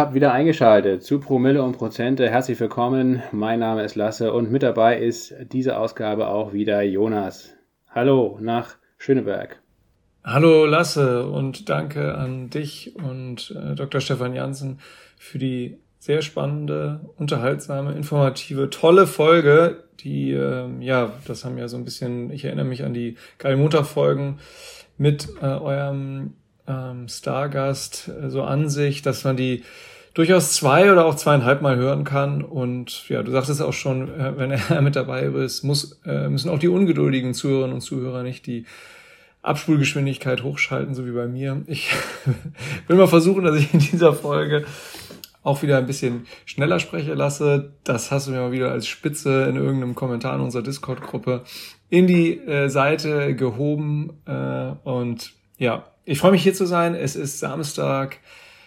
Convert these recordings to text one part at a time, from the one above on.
Habt wieder eingeschaltet zu Promille und Prozente. Herzlich willkommen. Mein Name ist Lasse und mit dabei ist diese Ausgabe auch wieder Jonas. Hallo nach Schöneberg. Hallo Lasse und danke an dich und äh, Dr. Stefan Jansen für die sehr spannende, unterhaltsame, informative, tolle Folge, die, äh, ja, das haben ja so ein bisschen, ich erinnere mich an die Geil Montag-Folgen mit äh, eurem ähm, Stargast äh, so an sich, dass man die durchaus zwei oder auch zweieinhalb Mal hören kann. Und ja, du sagtest auch schon, äh, wenn er mit dabei ist, muss, äh, müssen auch die ungeduldigen Zuhörerinnen und Zuhörer nicht die Abspulgeschwindigkeit hochschalten, so wie bei mir. Ich will mal versuchen, dass ich in dieser Folge auch wieder ein bisschen schneller spreche lasse. Das hast du mir mal wieder als Spitze in irgendeinem Kommentar in unserer Discord-Gruppe in die äh, Seite gehoben. Äh, und ja, ich freue mich hier zu sein. Es ist Samstag,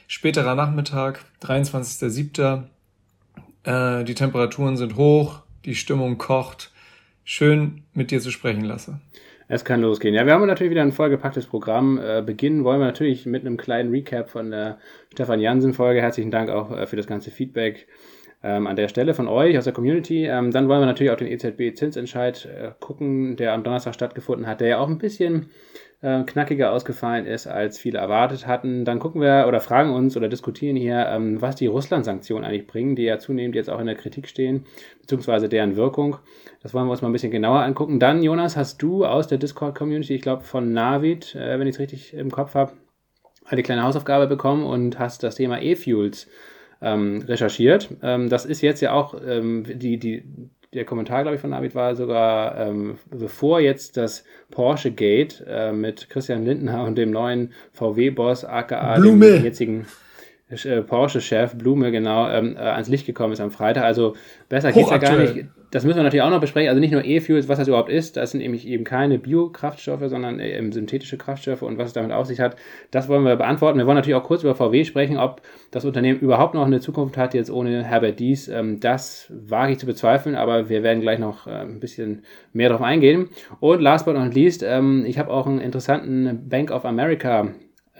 späterer Nachmittag, 23.07. Äh, die Temperaturen sind hoch, die Stimmung kocht. Schön mit dir zu sprechen, Lasse. Es kann losgehen. Ja, wir haben natürlich wieder ein vollgepacktes Programm. Äh, beginnen wollen wir natürlich mit einem kleinen Recap von der Stefan Jansen-Folge. Herzlichen Dank auch äh, für das ganze Feedback ähm, an der Stelle von euch aus der Community. Ähm, dann wollen wir natürlich auch den EZB-Zinsentscheid äh, gucken, der am Donnerstag stattgefunden hat, der ja auch ein bisschen äh, knackiger ausgefallen ist, als viele erwartet hatten. Dann gucken wir oder fragen uns oder diskutieren hier, ähm, was die Russland-Sanktionen eigentlich bringen, die ja zunehmend jetzt auch in der Kritik stehen, beziehungsweise deren Wirkung. Das wollen wir uns mal ein bisschen genauer angucken. Dann, Jonas, hast du aus der Discord-Community, ich glaube von Navid, äh, wenn ich es richtig im Kopf habe, eine kleine Hausaufgabe bekommen und hast das Thema E-Fuels ähm, recherchiert. Ähm, das ist jetzt ja auch ähm, die, die, der Kommentar, glaube ich, von David war sogar, ähm, bevor jetzt das Porsche Gate äh, mit Christian Lindner und dem neuen VW-Boss, aka Blume. dem jetzigen äh, Porsche-Chef Blume, genau, ähm, äh, ans Licht gekommen ist am Freitag. Also besser geht's ja gar nicht das müssen wir natürlich auch noch besprechen. Also nicht nur E-Fuels, was das überhaupt ist. Das sind nämlich eben keine Biokraftstoffe, sondern eben synthetische Kraftstoffe und was es damit auf sich hat. Das wollen wir beantworten. Wir wollen natürlich auch kurz über VW sprechen, ob das Unternehmen überhaupt noch eine Zukunft hat, jetzt ohne Herbert Dies. Ähm, das wage ich zu bezweifeln, aber wir werden gleich noch äh, ein bisschen mehr darauf eingehen. Und last but not least, ähm, ich habe auch einen interessanten Bank of America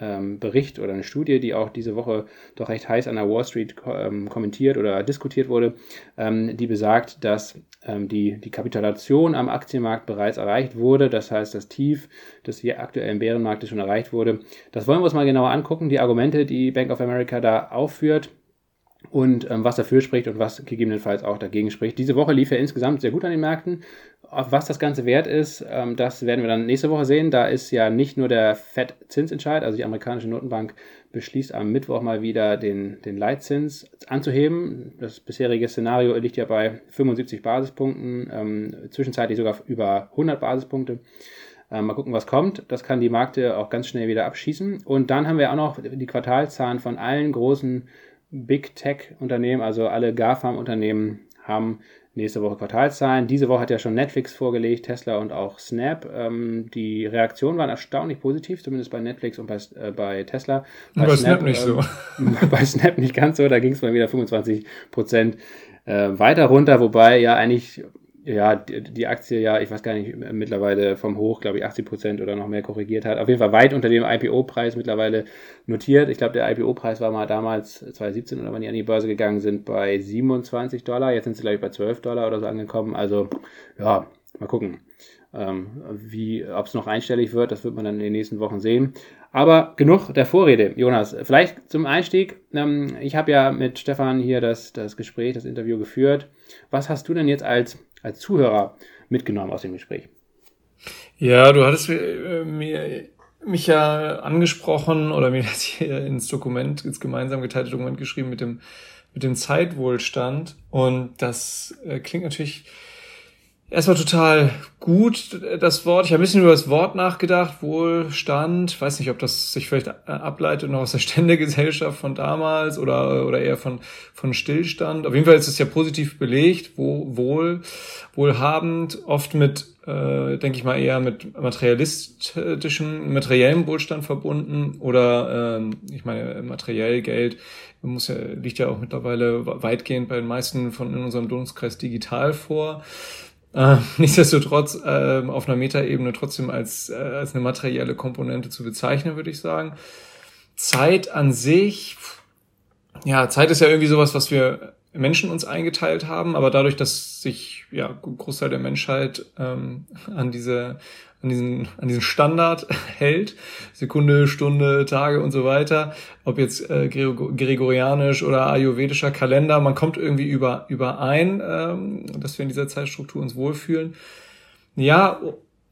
ähm, Bericht oder eine Studie, die auch diese Woche doch recht heiß an der Wall Street ähm, kommentiert oder diskutiert wurde, ähm, die besagt, dass ähm, die, die Kapitulation am Aktienmarkt bereits erreicht wurde. Das heißt, das Tief des hier aktuellen Bärenmarktes schon erreicht wurde. Das wollen wir uns mal genauer angucken, die Argumente, die Bank of America da aufführt und ähm, was dafür spricht und was gegebenenfalls auch dagegen spricht. Diese Woche lief er insgesamt sehr gut an den Märkten. Was das Ganze wert ist, ähm, das werden wir dann nächste Woche sehen. Da ist ja nicht nur der FED-Zinsentscheid, also die amerikanische Notenbank beschließt am Mittwoch mal wieder den, den Leitzins anzuheben. Das bisherige Szenario liegt ja bei 75 Basispunkten, ähm, zwischenzeitlich sogar über 100 Basispunkte. Ähm, mal gucken, was kommt. Das kann die Märkte auch ganz schnell wieder abschießen. Und dann haben wir auch noch die Quartalzahlen von allen großen Big Tech-Unternehmen, also alle GAFAM-Unternehmen haben nächste Woche Quartalszahlen. Diese Woche hat ja schon Netflix vorgelegt, Tesla und auch Snap. Ähm, die Reaktionen waren erstaunlich positiv, zumindest bei Netflix und bei, äh, bei Tesla. Bei, bei Snap, Snap, nicht ähm, so. bei Snap nicht ganz so, da ging es mal wieder 25 Prozent äh, weiter runter, wobei ja eigentlich ja, die, Aktie ja, ich weiß gar nicht, mittlerweile vom Hoch, glaube ich, 80 Prozent oder noch mehr korrigiert hat. Auf jeden Fall weit unter dem IPO-Preis mittlerweile notiert. Ich glaube, der IPO-Preis war mal damals 2017 oder wann die an die Börse gegangen sind, bei 27 Dollar. Jetzt sind sie, glaube ich, bei 12 Dollar oder so angekommen. Also, ja, mal gucken. Ähm, wie, ob es noch einstellig wird, das wird man dann in den nächsten Wochen sehen. Aber genug der Vorrede, Jonas. Vielleicht zum Einstieg. Ähm, ich habe ja mit Stefan hier das, das Gespräch, das Interview geführt. Was hast du denn jetzt als als Zuhörer mitgenommen aus dem Gespräch? Ja, du hattest äh, mir mich ja angesprochen oder mir das hier ins Dokument, ins gemeinsam geteilte Dokument geschrieben mit dem, mit dem Zeitwohlstand. Und das äh, klingt natürlich erstmal total gut, das Wort. Ich habe ein bisschen über das Wort nachgedacht, Wohlstand. Weiß nicht, ob das sich vielleicht äh, ableitet noch aus der Ständegesellschaft von damals oder, oder eher von, von Stillstand. Auf jeden Fall ist es ja positiv belegt, wo, wohl, wohlhabend, oft mit, äh, denke ich mal, eher mit materialistischem, materiellem Wohlstand verbunden oder, äh, ich meine, materiell Geld muss ja, liegt ja auch mittlerweile weitgehend bei den meisten von in unserem Dunstkreis digital vor. Äh, nichtsdestotrotz äh, auf einer Metaebene trotzdem als, äh, als eine materielle Komponente zu bezeichnen, würde ich sagen. Zeit an sich, ja, Zeit ist ja irgendwie sowas, was wir Menschen uns eingeteilt haben, aber dadurch, dass sich ja Großteil der Menschheit ähm, an diese an diesen, an diesen Standard hält, Sekunde, Stunde, Tage und so weiter, ob jetzt äh, gregorianisch oder ayurvedischer Kalender, man kommt irgendwie über, überein, ähm, dass wir in dieser Zeitstruktur uns wohlfühlen. Ja,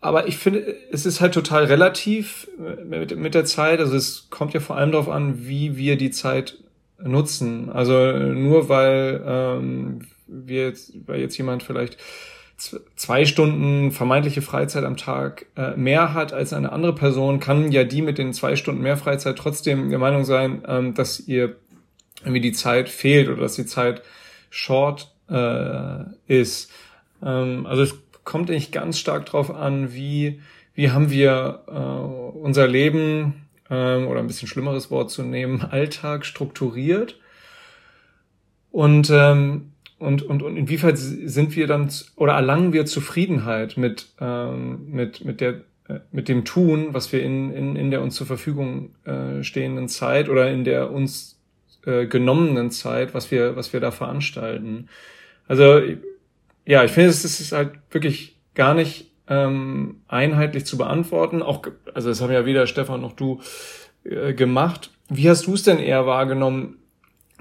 aber ich finde, es ist halt total relativ mit, mit der Zeit. Also es kommt ja vor allem darauf an, wie wir die Zeit nutzen. Also nur weil ähm, wir jetzt, weil jetzt jemand vielleicht zwei Stunden vermeintliche Freizeit am Tag äh, mehr hat als eine andere Person, kann ja die mit den zwei Stunden mehr Freizeit trotzdem der Meinung sein, ähm, dass ihr irgendwie die Zeit fehlt oder dass die Zeit short äh, ist. Ähm, also es kommt eigentlich ganz stark drauf an, wie, wie haben wir äh, unser Leben ähm, oder ein bisschen schlimmeres Wort zu nehmen, Alltag strukturiert. Und ähm, und, und, und inwieweit sind wir dann oder erlangen wir Zufriedenheit mit, ähm, mit, mit, der, äh, mit dem Tun, was wir in, in, in der uns zur Verfügung äh, stehenden Zeit oder in der uns äh, genommenen Zeit, was wir, was wir da veranstalten. Also ja, ich finde, es ist halt wirklich gar nicht ähm, einheitlich zu beantworten. Auch, also das haben ja weder Stefan noch du äh, gemacht. Wie hast du es denn eher wahrgenommen?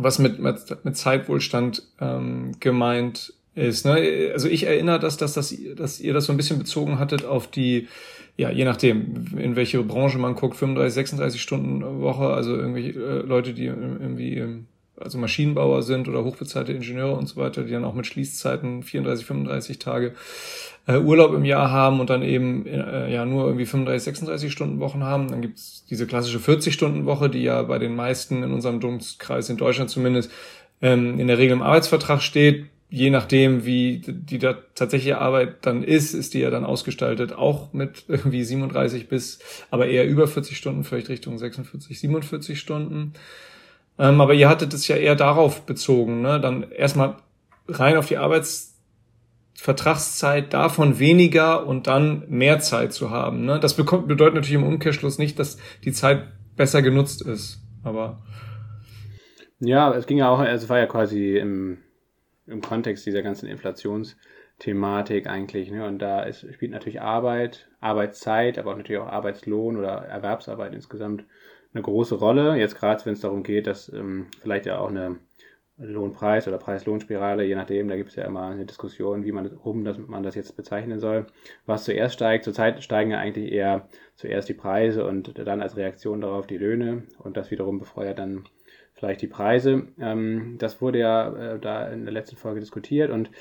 Was mit, mit, mit Zeitwohlstand ähm, gemeint ist. Ne? Also ich erinnere das, dass, das, dass ihr das so ein bisschen bezogen hattet auf die, ja, je nachdem, in welche Branche man guckt, 35, 36 Stunden Woche, also irgendwelche äh, Leute, die irgendwie ähm, also Maschinenbauer sind oder hochbezahlte Ingenieure und so weiter, die dann auch mit Schließzeiten 34, 35 Tage äh, Urlaub im Jahr haben und dann eben äh, ja nur irgendwie 35, 36 Stunden Wochen haben. Dann gibt's diese klassische 40-Stunden-Woche, die ja bei den meisten in unserem Dunstkreis in Deutschland zumindest ähm, in der Regel im Arbeitsvertrag steht. Je nachdem, wie die da tatsächliche Arbeit dann ist, ist die ja dann ausgestaltet, auch mit irgendwie 37 bis, aber eher über 40 Stunden, vielleicht Richtung 46, 47 Stunden. Ähm, aber ihr hattet es ja eher darauf bezogen, ne? Dann erstmal rein auf die Arbeits Vertragszeit davon weniger und dann mehr Zeit zu haben. Ne? Das bekommt, bedeutet natürlich im Umkehrschluss nicht, dass die Zeit besser genutzt ist. Aber ja, es ging ja auch, also es war ja quasi im, im Kontext dieser ganzen Inflationsthematik eigentlich. Ne? Und da ist, spielt natürlich Arbeit, Arbeitszeit, aber auch natürlich auch Arbeitslohn oder Erwerbsarbeit insgesamt eine große Rolle. Jetzt gerade, wenn es darum geht, dass ähm, vielleicht ja auch eine Lohnpreis oder Preis-Lohn-Spirale, je nachdem, da gibt es ja immer eine Diskussion, wie man das, um das, man das jetzt bezeichnen soll. Was zuerst steigt, zurzeit steigen ja eigentlich eher zuerst die Preise und dann als Reaktion darauf die Löhne und das wiederum befeuert dann vielleicht die Preise. Ähm, das wurde ja äh, da in der letzten Folge diskutiert und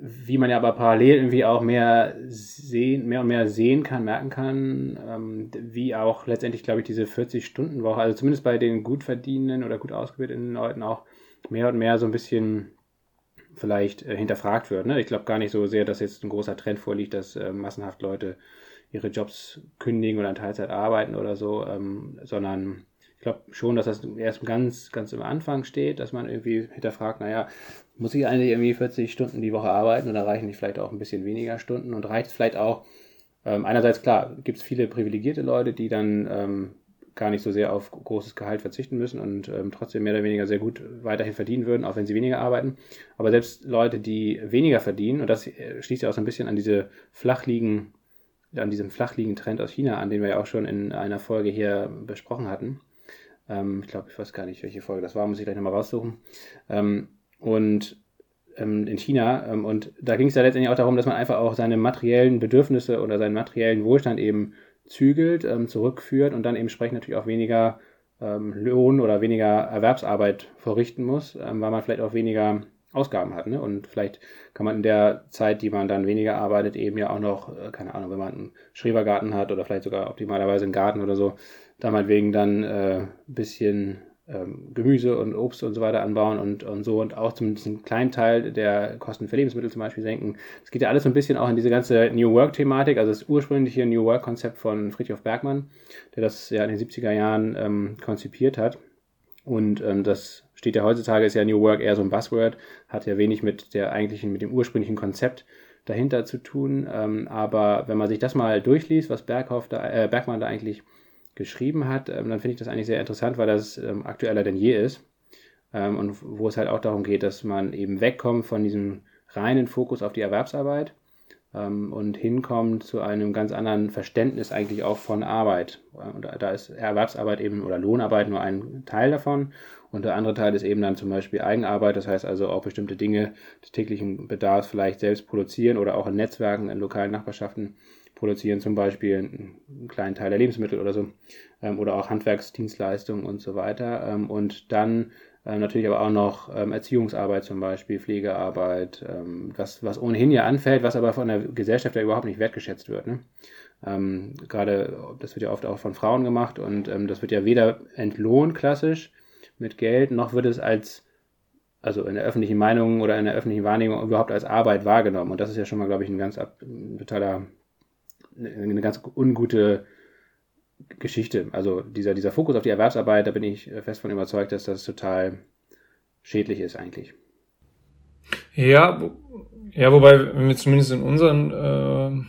wie man ja aber parallel irgendwie auch mehr sehen, mehr und mehr sehen kann, merken kann, ähm, wie auch letztendlich, glaube ich, diese 40-Stunden-Woche, also zumindest bei den gut verdienenden oder gut ausgebildeten Leuten auch mehr und mehr so ein bisschen vielleicht äh, hinterfragt wird. Ne? Ich glaube gar nicht so sehr, dass jetzt ein großer Trend vorliegt, dass äh, massenhaft Leute ihre Jobs kündigen oder in Teilzeit arbeiten oder so, ähm, sondern ich glaube schon, dass das erst ganz, ganz am Anfang steht, dass man irgendwie hinterfragt, naja, muss ich eigentlich irgendwie 40 Stunden die Woche arbeiten oder reichen nicht vielleicht auch ein bisschen weniger Stunden und reicht es vielleicht auch, ähm, einerseits klar, gibt es viele privilegierte Leute, die dann ähm, gar nicht so sehr auf großes Gehalt verzichten müssen und ähm, trotzdem mehr oder weniger sehr gut weiterhin verdienen würden, auch wenn sie weniger arbeiten. Aber selbst Leute, die weniger verdienen, und das äh, schließt ja auch so ein bisschen an diese flachliegen, an diesem flachliegen Trend aus China an, den wir ja auch schon in einer Folge hier besprochen hatten. Ähm, ich glaube, ich weiß gar nicht, welche Folge das war, muss ich gleich nochmal raussuchen. Ähm, und ähm, in China. Ähm, und da ging es ja letztendlich auch darum, dass man einfach auch seine materiellen Bedürfnisse oder seinen materiellen Wohlstand eben zügelt, ähm, zurückführt und dann entsprechend natürlich auch weniger ähm, Lohn oder weniger Erwerbsarbeit verrichten muss, ähm, weil man vielleicht auch weniger Ausgaben hat. Ne? Und vielleicht kann man in der Zeit, die man dann weniger arbeitet, eben ja auch noch, äh, keine Ahnung, wenn man einen Schrebergarten hat oder vielleicht sogar optimalerweise einen Garten oder so, da meinetwegen dann äh, ein bisschen ähm, Gemüse und Obst und so weiter anbauen und, und so und auch zumindest einen kleinen Teil der Kosten für Lebensmittel zum Beispiel senken. Es geht ja alles so ein bisschen auch in diese ganze New Work-Thematik, also das ursprüngliche New Work-Konzept von Friedhof Bergmann, der das ja in den 70er Jahren ähm, konzipiert hat. Und ähm, das steht ja heutzutage, ist ja New Work eher so ein Buzzword, hat ja wenig mit der eigentlichen, mit dem ursprünglichen Konzept dahinter zu tun. Ähm, aber wenn man sich das mal durchliest, was Berghoff da, äh, Bergmann da eigentlich geschrieben hat, ähm, dann finde ich das eigentlich sehr interessant, weil das ähm, aktueller denn je ist. ähm, und wo es halt auch darum geht, dass man eben wegkommt von diesem reinen Fokus auf die Erwerbsarbeit ähm, und hinkommt zu einem ganz anderen Verständnis eigentlich auch von Arbeit. Und da ist Erwerbsarbeit eben oder Lohnarbeit nur ein Teil davon. Und der andere Teil ist eben dann zum Beispiel Eigenarbeit, das heißt also auch bestimmte Dinge des täglichen Bedarfs vielleicht selbst produzieren oder auch in Netzwerken, in lokalen Nachbarschaften produzieren, zum Beispiel einen kleinen Teil der Lebensmittel oder so, ähm, oder auch Handwerksdienstleistungen und so weiter. Ähm, und dann ähm, natürlich aber auch noch ähm, Erziehungsarbeit zum Beispiel, Pflegearbeit, ähm, was, was ohnehin ja anfällt, was aber von der Gesellschaft ja überhaupt nicht wertgeschätzt wird. Ne? Ähm, Gerade, das wird ja oft auch von Frauen gemacht und das wird ja weder entlohnt klassisch mit Geld, noch wird es als, also in der öffentlichen Meinung oder in der öffentlichen Wahrnehmung überhaupt als Arbeit wahrgenommen. Und das ist ja schon mal, glaube ich, ein ganz ein totaler, eine ganz ungute Geschichte. Also dieser, dieser Fokus auf die Erwerbsarbeit, da bin ich fest von überzeugt, dass das total schädlich ist eigentlich. Ja, ja, wobei, wenn wir zumindest in unseren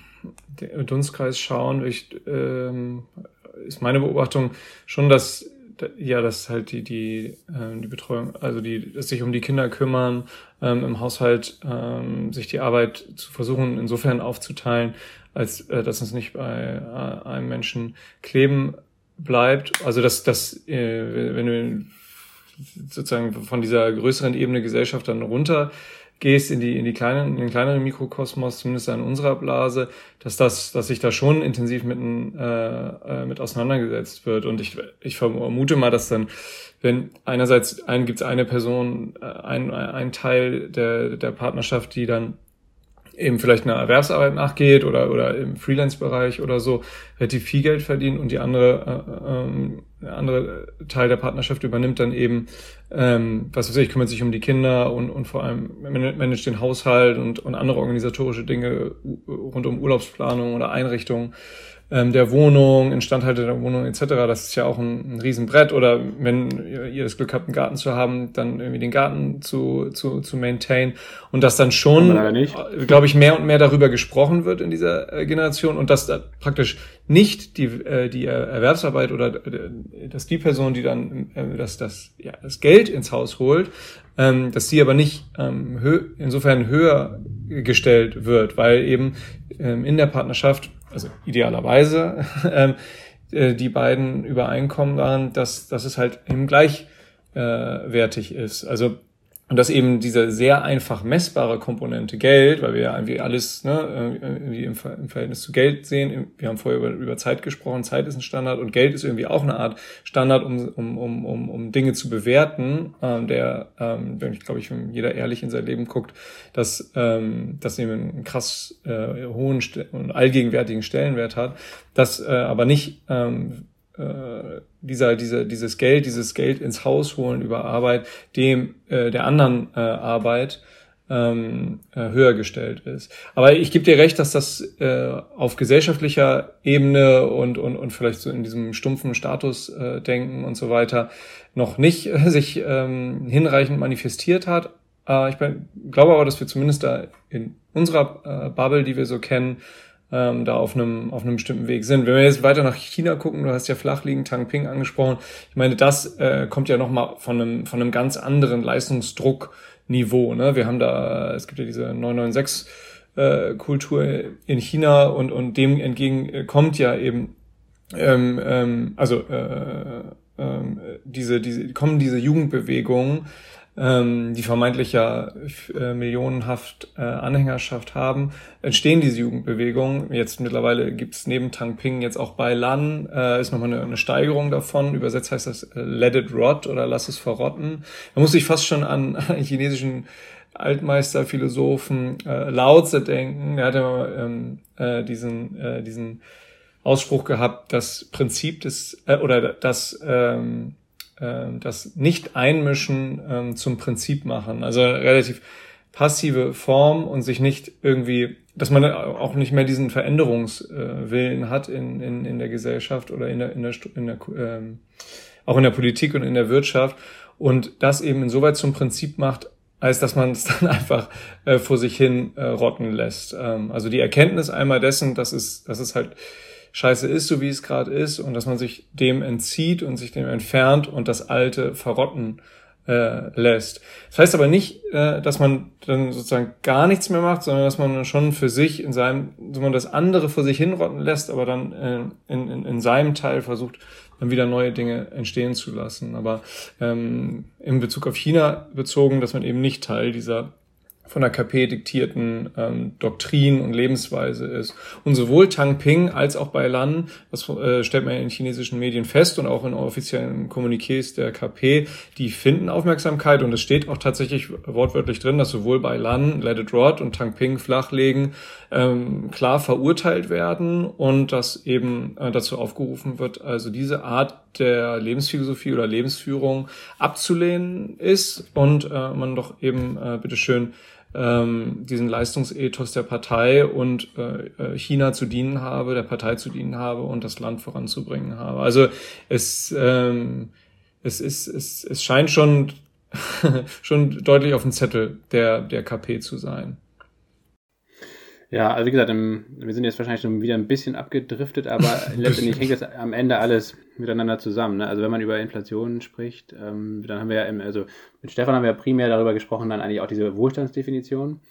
äh, Dunstkreis schauen, ich, äh, ist meine Beobachtung schon, dass ja, dass halt die die äh, die Betreuung, also die dass sich um die Kinder kümmern, ähm, im Haushalt ähm, sich die Arbeit zu versuchen insofern aufzuteilen, als äh, dass es nicht bei äh, einem Menschen kleben bleibt. Also dass dass äh, wenn du sozusagen von dieser größeren Ebene Gesellschaft dann runter gehst in die in die kleinen in den kleineren Mikrokosmos zumindest in unserer Blase dass das dass sich da schon intensiv mit äh, äh, mit auseinandergesetzt wird und ich ich vermute mal dass dann wenn einerseits ein gibt es eine Person äh, ein ein Teil der der Partnerschaft die dann eben vielleicht einer Erwerbsarbeit nachgeht oder, oder im Freelance-Bereich oder so relativ viel Geld verdient und die andere, äh, ähm, der andere Teil der Partnerschaft übernimmt dann eben, ähm, was weiß ich, kümmert sich um die Kinder und, und vor allem managt den Haushalt und, und andere organisatorische Dinge rund um Urlaubsplanung oder Einrichtungen ähm, der Wohnung, Instandhaltung der Wohnung etc. Das ist ja auch ein, ein Riesenbrett. Oder wenn ihr das Glück habt, einen Garten zu haben, dann irgendwie den Garten zu, zu, zu maintain. Und dass dann schon, äh, glaube ich, mehr und mehr darüber gesprochen wird in dieser äh, Generation und dass da praktisch nicht die, äh, die Erwerbsarbeit oder äh, dass die Person, die dann äh, das, das, ja, das Geld ins Haus holt, ähm, dass sie aber nicht ähm, hö insofern höher gestellt wird, weil eben ähm, in der Partnerschaft also idealerweise, ähm, äh, die beiden übereinkommen daran, dass, dass es halt eben gleichwertig ist. Also und dass eben diese sehr einfach messbare Komponente Geld, weil wir ja irgendwie alles ne, irgendwie im, Verhältnis zu Geld sehen, wir haben vorher über, über Zeit gesprochen, Zeit ist ein Standard und Geld ist irgendwie auch eine Art Standard, um, um, um, um, um Dinge zu bewerten, ähm, der, ähm, wenn ich glaube ich, wenn jeder ehrlich in sein Leben guckt, dass ähm, das eben einen krass äh, hohen und allgegenwärtigen Stellenwert hat, das äh, aber nicht ähm, äh, dieser, dieser, dieses Geld, dieses Geld ins Haus holen über Arbeit, dem äh, der anderen äh, Arbeit ähm, äh, höher gestellt ist. Aber ich gebe dir recht, dass das äh, auf gesellschaftlicher Ebene und, und, und vielleicht so in diesem stumpfen Statusdenken äh, und so weiter noch nicht äh, sich ähm, hinreichend manifestiert hat. Äh, ich glaube aber, dass wir zumindest da in unserer äh, Bubble, die wir so kennen, ähm, da auf einem, auf einem bestimmten Weg sind. Wenn wir jetzt weiter nach China gucken, du hast ja flachliegend Tangping angesprochen, ich meine, das äh, kommt ja nochmal von einem, von einem ganz anderen Leistungsdruckniveau. Ne? Wir haben da, es gibt ja diese 996 äh, Kultur in China und, und dem entgegen kommt ja eben ähm, ähm, also äh, äh, diese, diese, kommen diese Jugendbewegungen, ähm, die vermeintlich ja äh, millionenhaft äh, Anhängerschaft haben, entstehen diese Jugendbewegungen. Jetzt mittlerweile gibt's neben Tang Ping jetzt auch bei Lan, äh, ist nochmal eine, eine Steigerung davon. Übersetzt heißt das äh, Let it rot oder Lass es verrotten. Da muss ich fast schon an chinesischen Altmeister, Philosophen äh, Lao Tse denken. Der hatte mal ähm, äh, diesen, äh, diesen Ausspruch gehabt, das Prinzip des, äh, oder das, ähm, das Nicht-Einmischen ähm, zum Prinzip machen. Also relativ passive Form und sich nicht irgendwie, dass man auch nicht mehr diesen Veränderungswillen hat in, in, in der Gesellschaft oder in der, in der, in der ähm, auch in der Politik und in der Wirtschaft und das eben insoweit zum Prinzip macht, als dass man es dann einfach äh, vor sich hin äh, rotten lässt. Ähm, also die Erkenntnis einmal dessen, dass es, dass es halt scheiße ist, so wie es gerade ist, und dass man sich dem entzieht und sich dem entfernt und das Alte verrotten äh, lässt. Das heißt aber nicht, äh, dass man dann sozusagen gar nichts mehr macht, sondern dass man schon für sich in seinem, dass man das andere vor sich hinrotten lässt, aber dann äh, in, in, in seinem Teil versucht, dann wieder neue Dinge entstehen zu lassen. Aber ähm, in Bezug auf China bezogen, dass man eben nicht Teil dieser von der KP diktierten ähm, Doktrin und Lebensweise ist. Und sowohl Tang Ping als auch Bai Lan, das äh, stellt man in chinesischen Medien fest und auch in offiziellen Kommuniqués der KP, die finden Aufmerksamkeit und es steht auch tatsächlich wortwörtlich drin, dass sowohl Bai Lan, Let It Rot und Tang Ping flachlegen, ähm, klar verurteilt werden und dass eben äh, dazu aufgerufen wird, also diese Art der Lebensphilosophie oder Lebensführung abzulehnen ist und äh, man doch eben äh, bitteschön ähm, diesen Leistungsethos der Partei und äh, äh, China zu dienen habe, der Partei zu dienen habe und das Land voranzubringen habe. Also es, ähm, es, ist, es, es scheint schon, schon deutlich auf dem Zettel der, der KP zu sein. Ja, also wie gesagt, wir sind jetzt wahrscheinlich schon wieder ein bisschen abgedriftet, aber letztendlich hängt das am Ende alles miteinander zusammen. Ne? Also wenn man über Inflation spricht, ähm, dann haben wir ja, im, also mit Stefan haben wir ja primär darüber gesprochen, dann eigentlich auch diese Wohlstandsdefinition.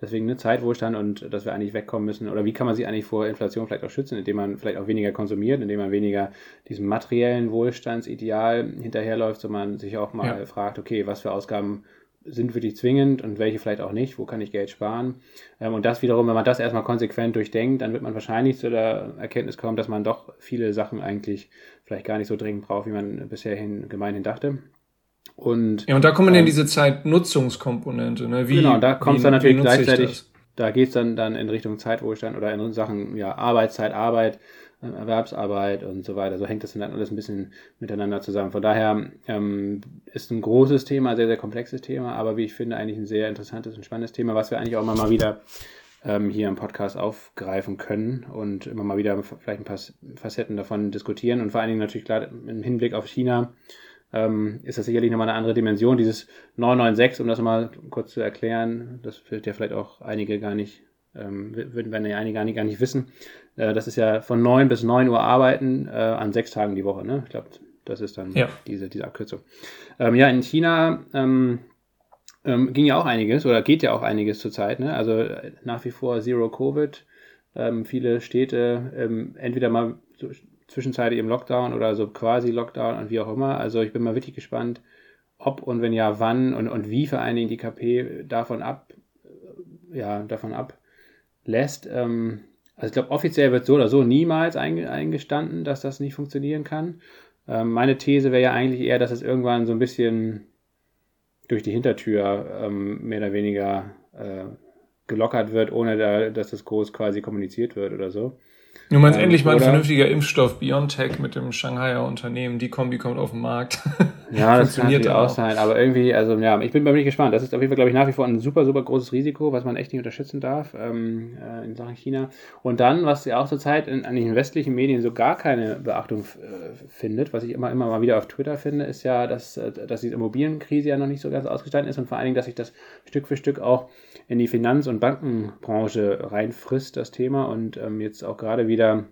Deswegen eine Zeitwohlstand und dass wir eigentlich wegkommen müssen. Oder wie kann man sich eigentlich vor Inflation vielleicht auch schützen, indem man vielleicht auch weniger konsumiert, indem man weniger diesem materiellen Wohlstandsideal hinterherläuft, sondern man sich auch mal ja. fragt, okay, was für Ausgaben sind wirklich zwingend und welche vielleicht auch nicht, wo kann ich Geld sparen. Ähm, und das wiederum, wenn man das erstmal konsequent durchdenkt, dann wird man wahrscheinlich zu der Erkenntnis kommen, dass man doch viele Sachen eigentlich vielleicht gar nicht so dringend braucht, wie man bisher hin, gemeinhin dachte. Und, ja, und da kommen ähm, dann diese Zeitnutzungskomponente. Ne? Wie, genau, da kommt es dann natürlich gleichzeitig, da geht es dann, dann in Richtung Zeitwohlstand oder in Sachen ja, Arbeitszeit, Arbeit Erwerbsarbeit und so weiter. So hängt das dann alles ein bisschen miteinander zusammen. Von daher ähm, ist ein großes Thema, sehr, sehr komplexes Thema, aber wie ich finde, eigentlich ein sehr interessantes und spannendes Thema, was wir eigentlich auch immer mal wieder ähm, hier im Podcast aufgreifen können und immer mal wieder vielleicht ein paar Facetten davon diskutieren und vor allen Dingen natürlich klar im Hinblick auf China ähm, ist das sicherlich nochmal eine andere Dimension. Dieses 996, um das mal kurz zu erklären, das wird ja vielleicht auch einige gar nicht ähm, würden ja einige gar nicht wissen. Äh, das ist ja von 9 bis 9 Uhr arbeiten äh, an sechs Tagen die Woche. Ne? Ich glaube, das ist dann ja. diese, diese Abkürzung. Ähm, ja, in China ähm, ähm, ging ja auch einiges oder geht ja auch einiges zurzeit. Ne? Also äh, nach wie vor Zero Covid. Ähm, viele Städte ähm, entweder mal so zwischenzeitlich im Lockdown oder so quasi Lockdown und wie auch immer. Also ich bin mal wirklich gespannt, ob und wenn ja, wann und, und wie vor allen Dingen die KP davon ab, ja, davon ablässt. Ähm, also ich glaube, offiziell wird so oder so niemals eingestanden, dass das nicht funktionieren kann. Ähm, meine These wäre ja eigentlich eher, dass es irgendwann so ein bisschen durch die Hintertür ähm, mehr oder weniger äh, gelockert wird, ohne da, dass das groß quasi kommuniziert wird oder so. Du meinst ähm, endlich mal ein vernünftiger Impfstoff BioNTech mit dem Shanghaier Unternehmen, die Kombi kommt auf den Markt. Ja, das kann natürlich auch sein, aber irgendwie, also ja, ich bin bei mir gespannt. Das ist auf jeden Fall, glaube ich, nach wie vor ein super, super großes Risiko, was man echt nicht unterschätzen darf ähm, äh, in Sachen China. Und dann, was ja auch zurzeit in, an den westlichen Medien so gar keine Beachtung äh, findet, was ich immer, immer mal wieder auf Twitter finde, ist ja, dass, äh, dass die Immobilienkrise ja noch nicht so ganz ausgestanden ist und vor allen Dingen, dass sich das Stück für Stück auch in die Finanz- und Bankenbranche reinfrisst, das Thema, und ähm, jetzt auch gerade wieder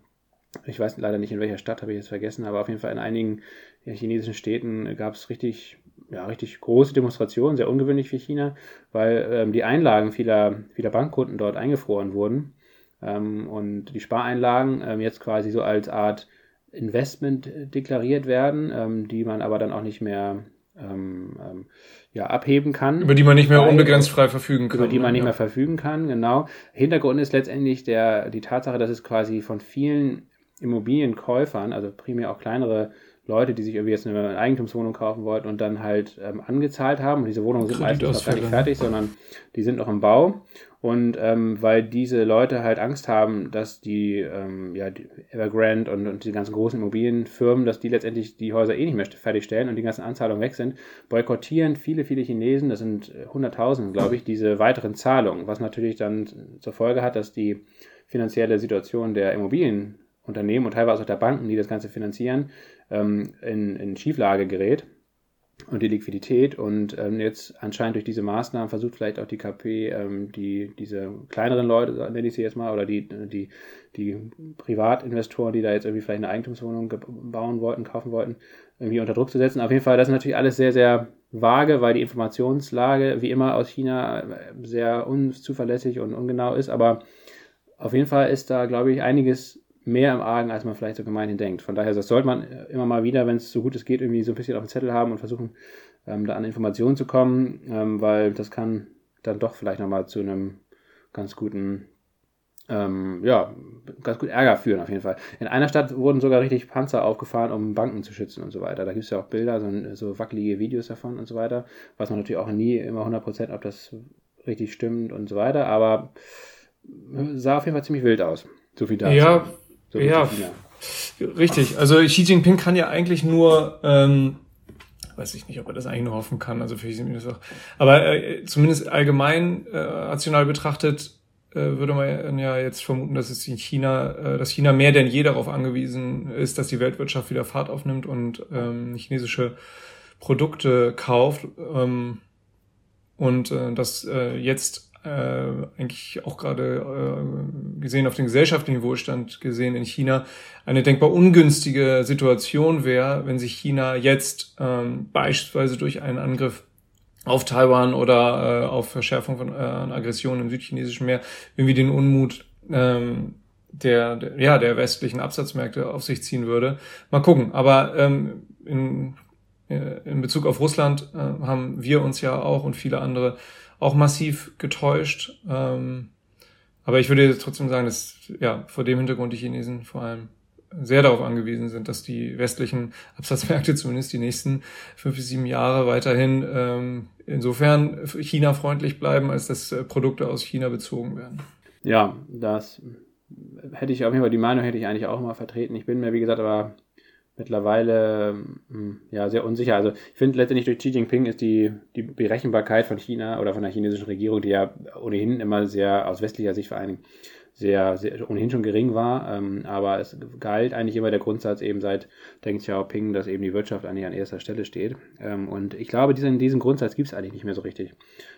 ich weiß leider nicht in welcher Stadt, habe ich jetzt vergessen, aber auf jeden Fall in einigen chinesischen Städten gab es richtig, ja, richtig große Demonstrationen, sehr ungewöhnlich für China, weil ähm, die Einlagen vieler, vieler Bankkunden dort eingefroren wurden. Ähm, und die Spareinlagen ähm, jetzt quasi so als Art Investment deklariert werden, ähm, die man aber dann auch nicht mehr ähm, ähm, ja, abheben kann. Über die man nicht mehr weil, unbegrenzt frei verfügen kann. Über die man nicht ja. mehr verfügen kann, genau. Hintergrund ist letztendlich der, die Tatsache, dass es quasi von vielen Immobilienkäufern, also primär auch kleinere Leute, die sich irgendwie jetzt eine Eigentumswohnung kaufen wollten und dann halt ähm, angezahlt haben. Und diese Wohnungen sind meistens noch gar nicht fertig, sondern die sind noch im Bau. Und ähm, weil diese Leute halt Angst haben, dass die, ähm, ja, die Evergrande und, und die ganzen großen Immobilienfirmen, dass die letztendlich die Häuser eh nicht mehr fertigstellen und die ganzen Anzahlungen weg sind, boykottieren viele, viele Chinesen, das sind Hunderttausende, glaube ich, diese weiteren Zahlungen, was natürlich dann zur Folge hat, dass die finanzielle Situation der Immobilien Unternehmen und teilweise auch der Banken, die das Ganze finanzieren, ähm, in, in Schieflage gerät und die Liquidität. Und ähm, jetzt anscheinend durch diese Maßnahmen versucht vielleicht auch die KP, ähm, die, diese kleineren Leute, nenne ich sie jetzt mal, oder die, die, die Privatinvestoren, die da jetzt irgendwie vielleicht eine Eigentumswohnung bauen wollten, kaufen wollten, irgendwie unter Druck zu setzen. Auf jeden Fall, das ist natürlich alles sehr, sehr vage, weil die Informationslage wie immer aus China sehr unzuverlässig und ungenau ist. Aber auf jeden Fall ist da, glaube ich, einiges mehr im Argen, als man vielleicht so gemeinhin denkt. Von daher, das sollte man immer mal wieder, wenn es so gut es geht, irgendwie so ein bisschen auf dem Zettel haben und versuchen, ähm, da an Informationen zu kommen, ähm, weil das kann dann doch vielleicht nochmal zu einem ganz guten, ähm, ja, ganz gut Ärger führen auf jeden Fall. In einer Stadt wurden sogar richtig Panzer aufgefahren, um Banken zu schützen und so weiter. Da gibt es ja auch Bilder, so, so wackelige Videos davon und so weiter. Weiß man natürlich auch nie immer 100%, ob das richtig stimmt und so weiter, aber sah auf jeden Fall ziemlich wild aus. So viel dazu. Ja, so ja, richtig. Also Xi Jinping kann ja eigentlich nur, ähm, weiß ich nicht, ob er das eigentlich nur hoffen kann, also für sind das auch, aber äh, zumindest allgemein äh, rational betrachtet äh, würde man ja jetzt vermuten, dass es in China, äh, dass China mehr denn je darauf angewiesen ist, dass die Weltwirtschaft wieder Fahrt aufnimmt und ähm, chinesische Produkte kauft ähm, und äh, dass äh, jetzt äh, eigentlich auch gerade äh, gesehen auf den gesellschaftlichen Wohlstand gesehen in China eine denkbar ungünstige Situation wäre, wenn sich China jetzt ähm, beispielsweise durch einen Angriff auf Taiwan oder äh, auf Verschärfung von äh, Aggressionen im südchinesischen Meer irgendwie den Unmut ähm, der, der, ja, der westlichen Absatzmärkte auf sich ziehen würde. Mal gucken. Aber ähm, in, äh, in Bezug auf Russland äh, haben wir uns ja auch und viele andere auch massiv getäuscht. Ähm, aber ich würde trotzdem sagen, dass ja vor dem Hintergrund die Chinesen vor allem sehr darauf angewiesen sind, dass die westlichen Absatzmärkte zumindest die nächsten fünf bis sieben Jahre weiterhin ähm, insofern China-freundlich bleiben, als dass äh, Produkte aus China bezogen werden. Ja, das hätte ich auf jeden Fall, die Meinung hätte ich eigentlich auch mal vertreten. Ich bin mir, wie gesagt, aber mittlerweile hm, ja sehr unsicher. Also ich finde letztendlich durch Xi Jinping ist die, die Berechenbarkeit von China oder von der chinesischen Regierung, die ja ohnehin immer sehr aus westlicher Sicht vor allen Dingen sehr, sehr ohnehin schon gering war, ähm, aber es galt eigentlich immer der Grundsatz eben seit Deng Xiaoping, dass eben die Wirtschaft eigentlich an erster Stelle steht. Ähm, und ich glaube, diesen, diesen Grundsatz gibt es eigentlich nicht mehr so richtig.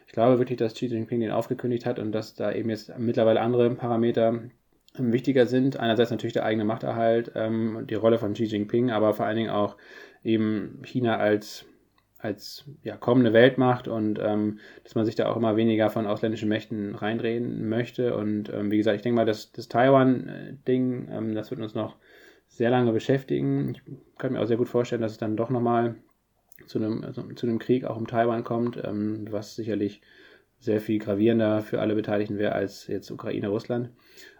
Ich glaube wirklich, dass Xi Jinping den aufgekündigt hat und dass da eben jetzt mittlerweile andere Parameter wichtiger sind. Einerseits natürlich der eigene Machterhalt, ähm, die Rolle von Xi Jinping, aber vor allen Dingen auch eben China als, als ja, kommende Weltmacht und ähm, dass man sich da auch immer weniger von ausländischen Mächten reindrehen möchte. Und ähm, wie gesagt, ich denke mal, das, das Taiwan-Ding, ähm, das wird uns noch sehr lange beschäftigen. Ich kann mir auch sehr gut vorstellen, dass es dann doch nochmal zu einem, also zu einem Krieg auch um Taiwan kommt, ähm, was sicherlich sehr viel gravierender für alle Beteiligten wäre als jetzt Ukraine, Russland.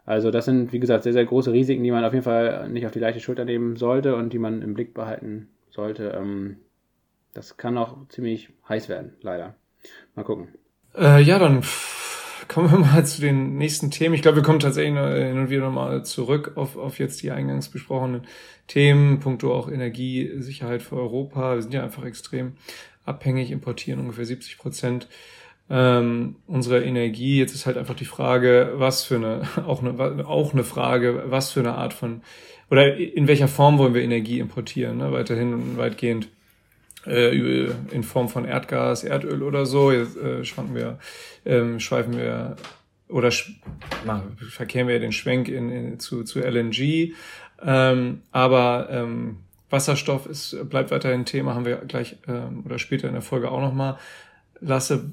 Also das sind, wie gesagt, sehr, sehr große Risiken, die man auf jeden Fall nicht auf die leichte Schulter nehmen sollte und die man im Blick behalten sollte. Ähm, das kann auch ziemlich heiß werden, leider. Mal gucken. Äh, ja, dann kommen wir mal zu den nächsten Themen. Ich glaube, wir kommen tatsächlich hin und wieder nochmal zurück auf, auf jetzt die eingangs besprochenen Themen, punkto auch Energiesicherheit für Europa. Wir sind ja einfach extrem abhängig, importieren ungefähr 70 Prozent ähm, unsere Energie. Jetzt ist halt einfach die Frage, was für eine, auch eine, auch eine Frage, was für eine Art von, oder in welcher Form wollen wir Energie importieren, ne? weiterhin weitgehend äh, in Form von Erdgas, Erdöl oder so. Jetzt äh, schwanken wir, ähm, schweifen wir oder na, verkehren wir den Schwenk in, in, zu, zu LNG. Ähm, aber ähm, Wasserstoff ist, bleibt weiterhin Thema, haben wir gleich ähm, oder später in der Folge auch nochmal. Lasse,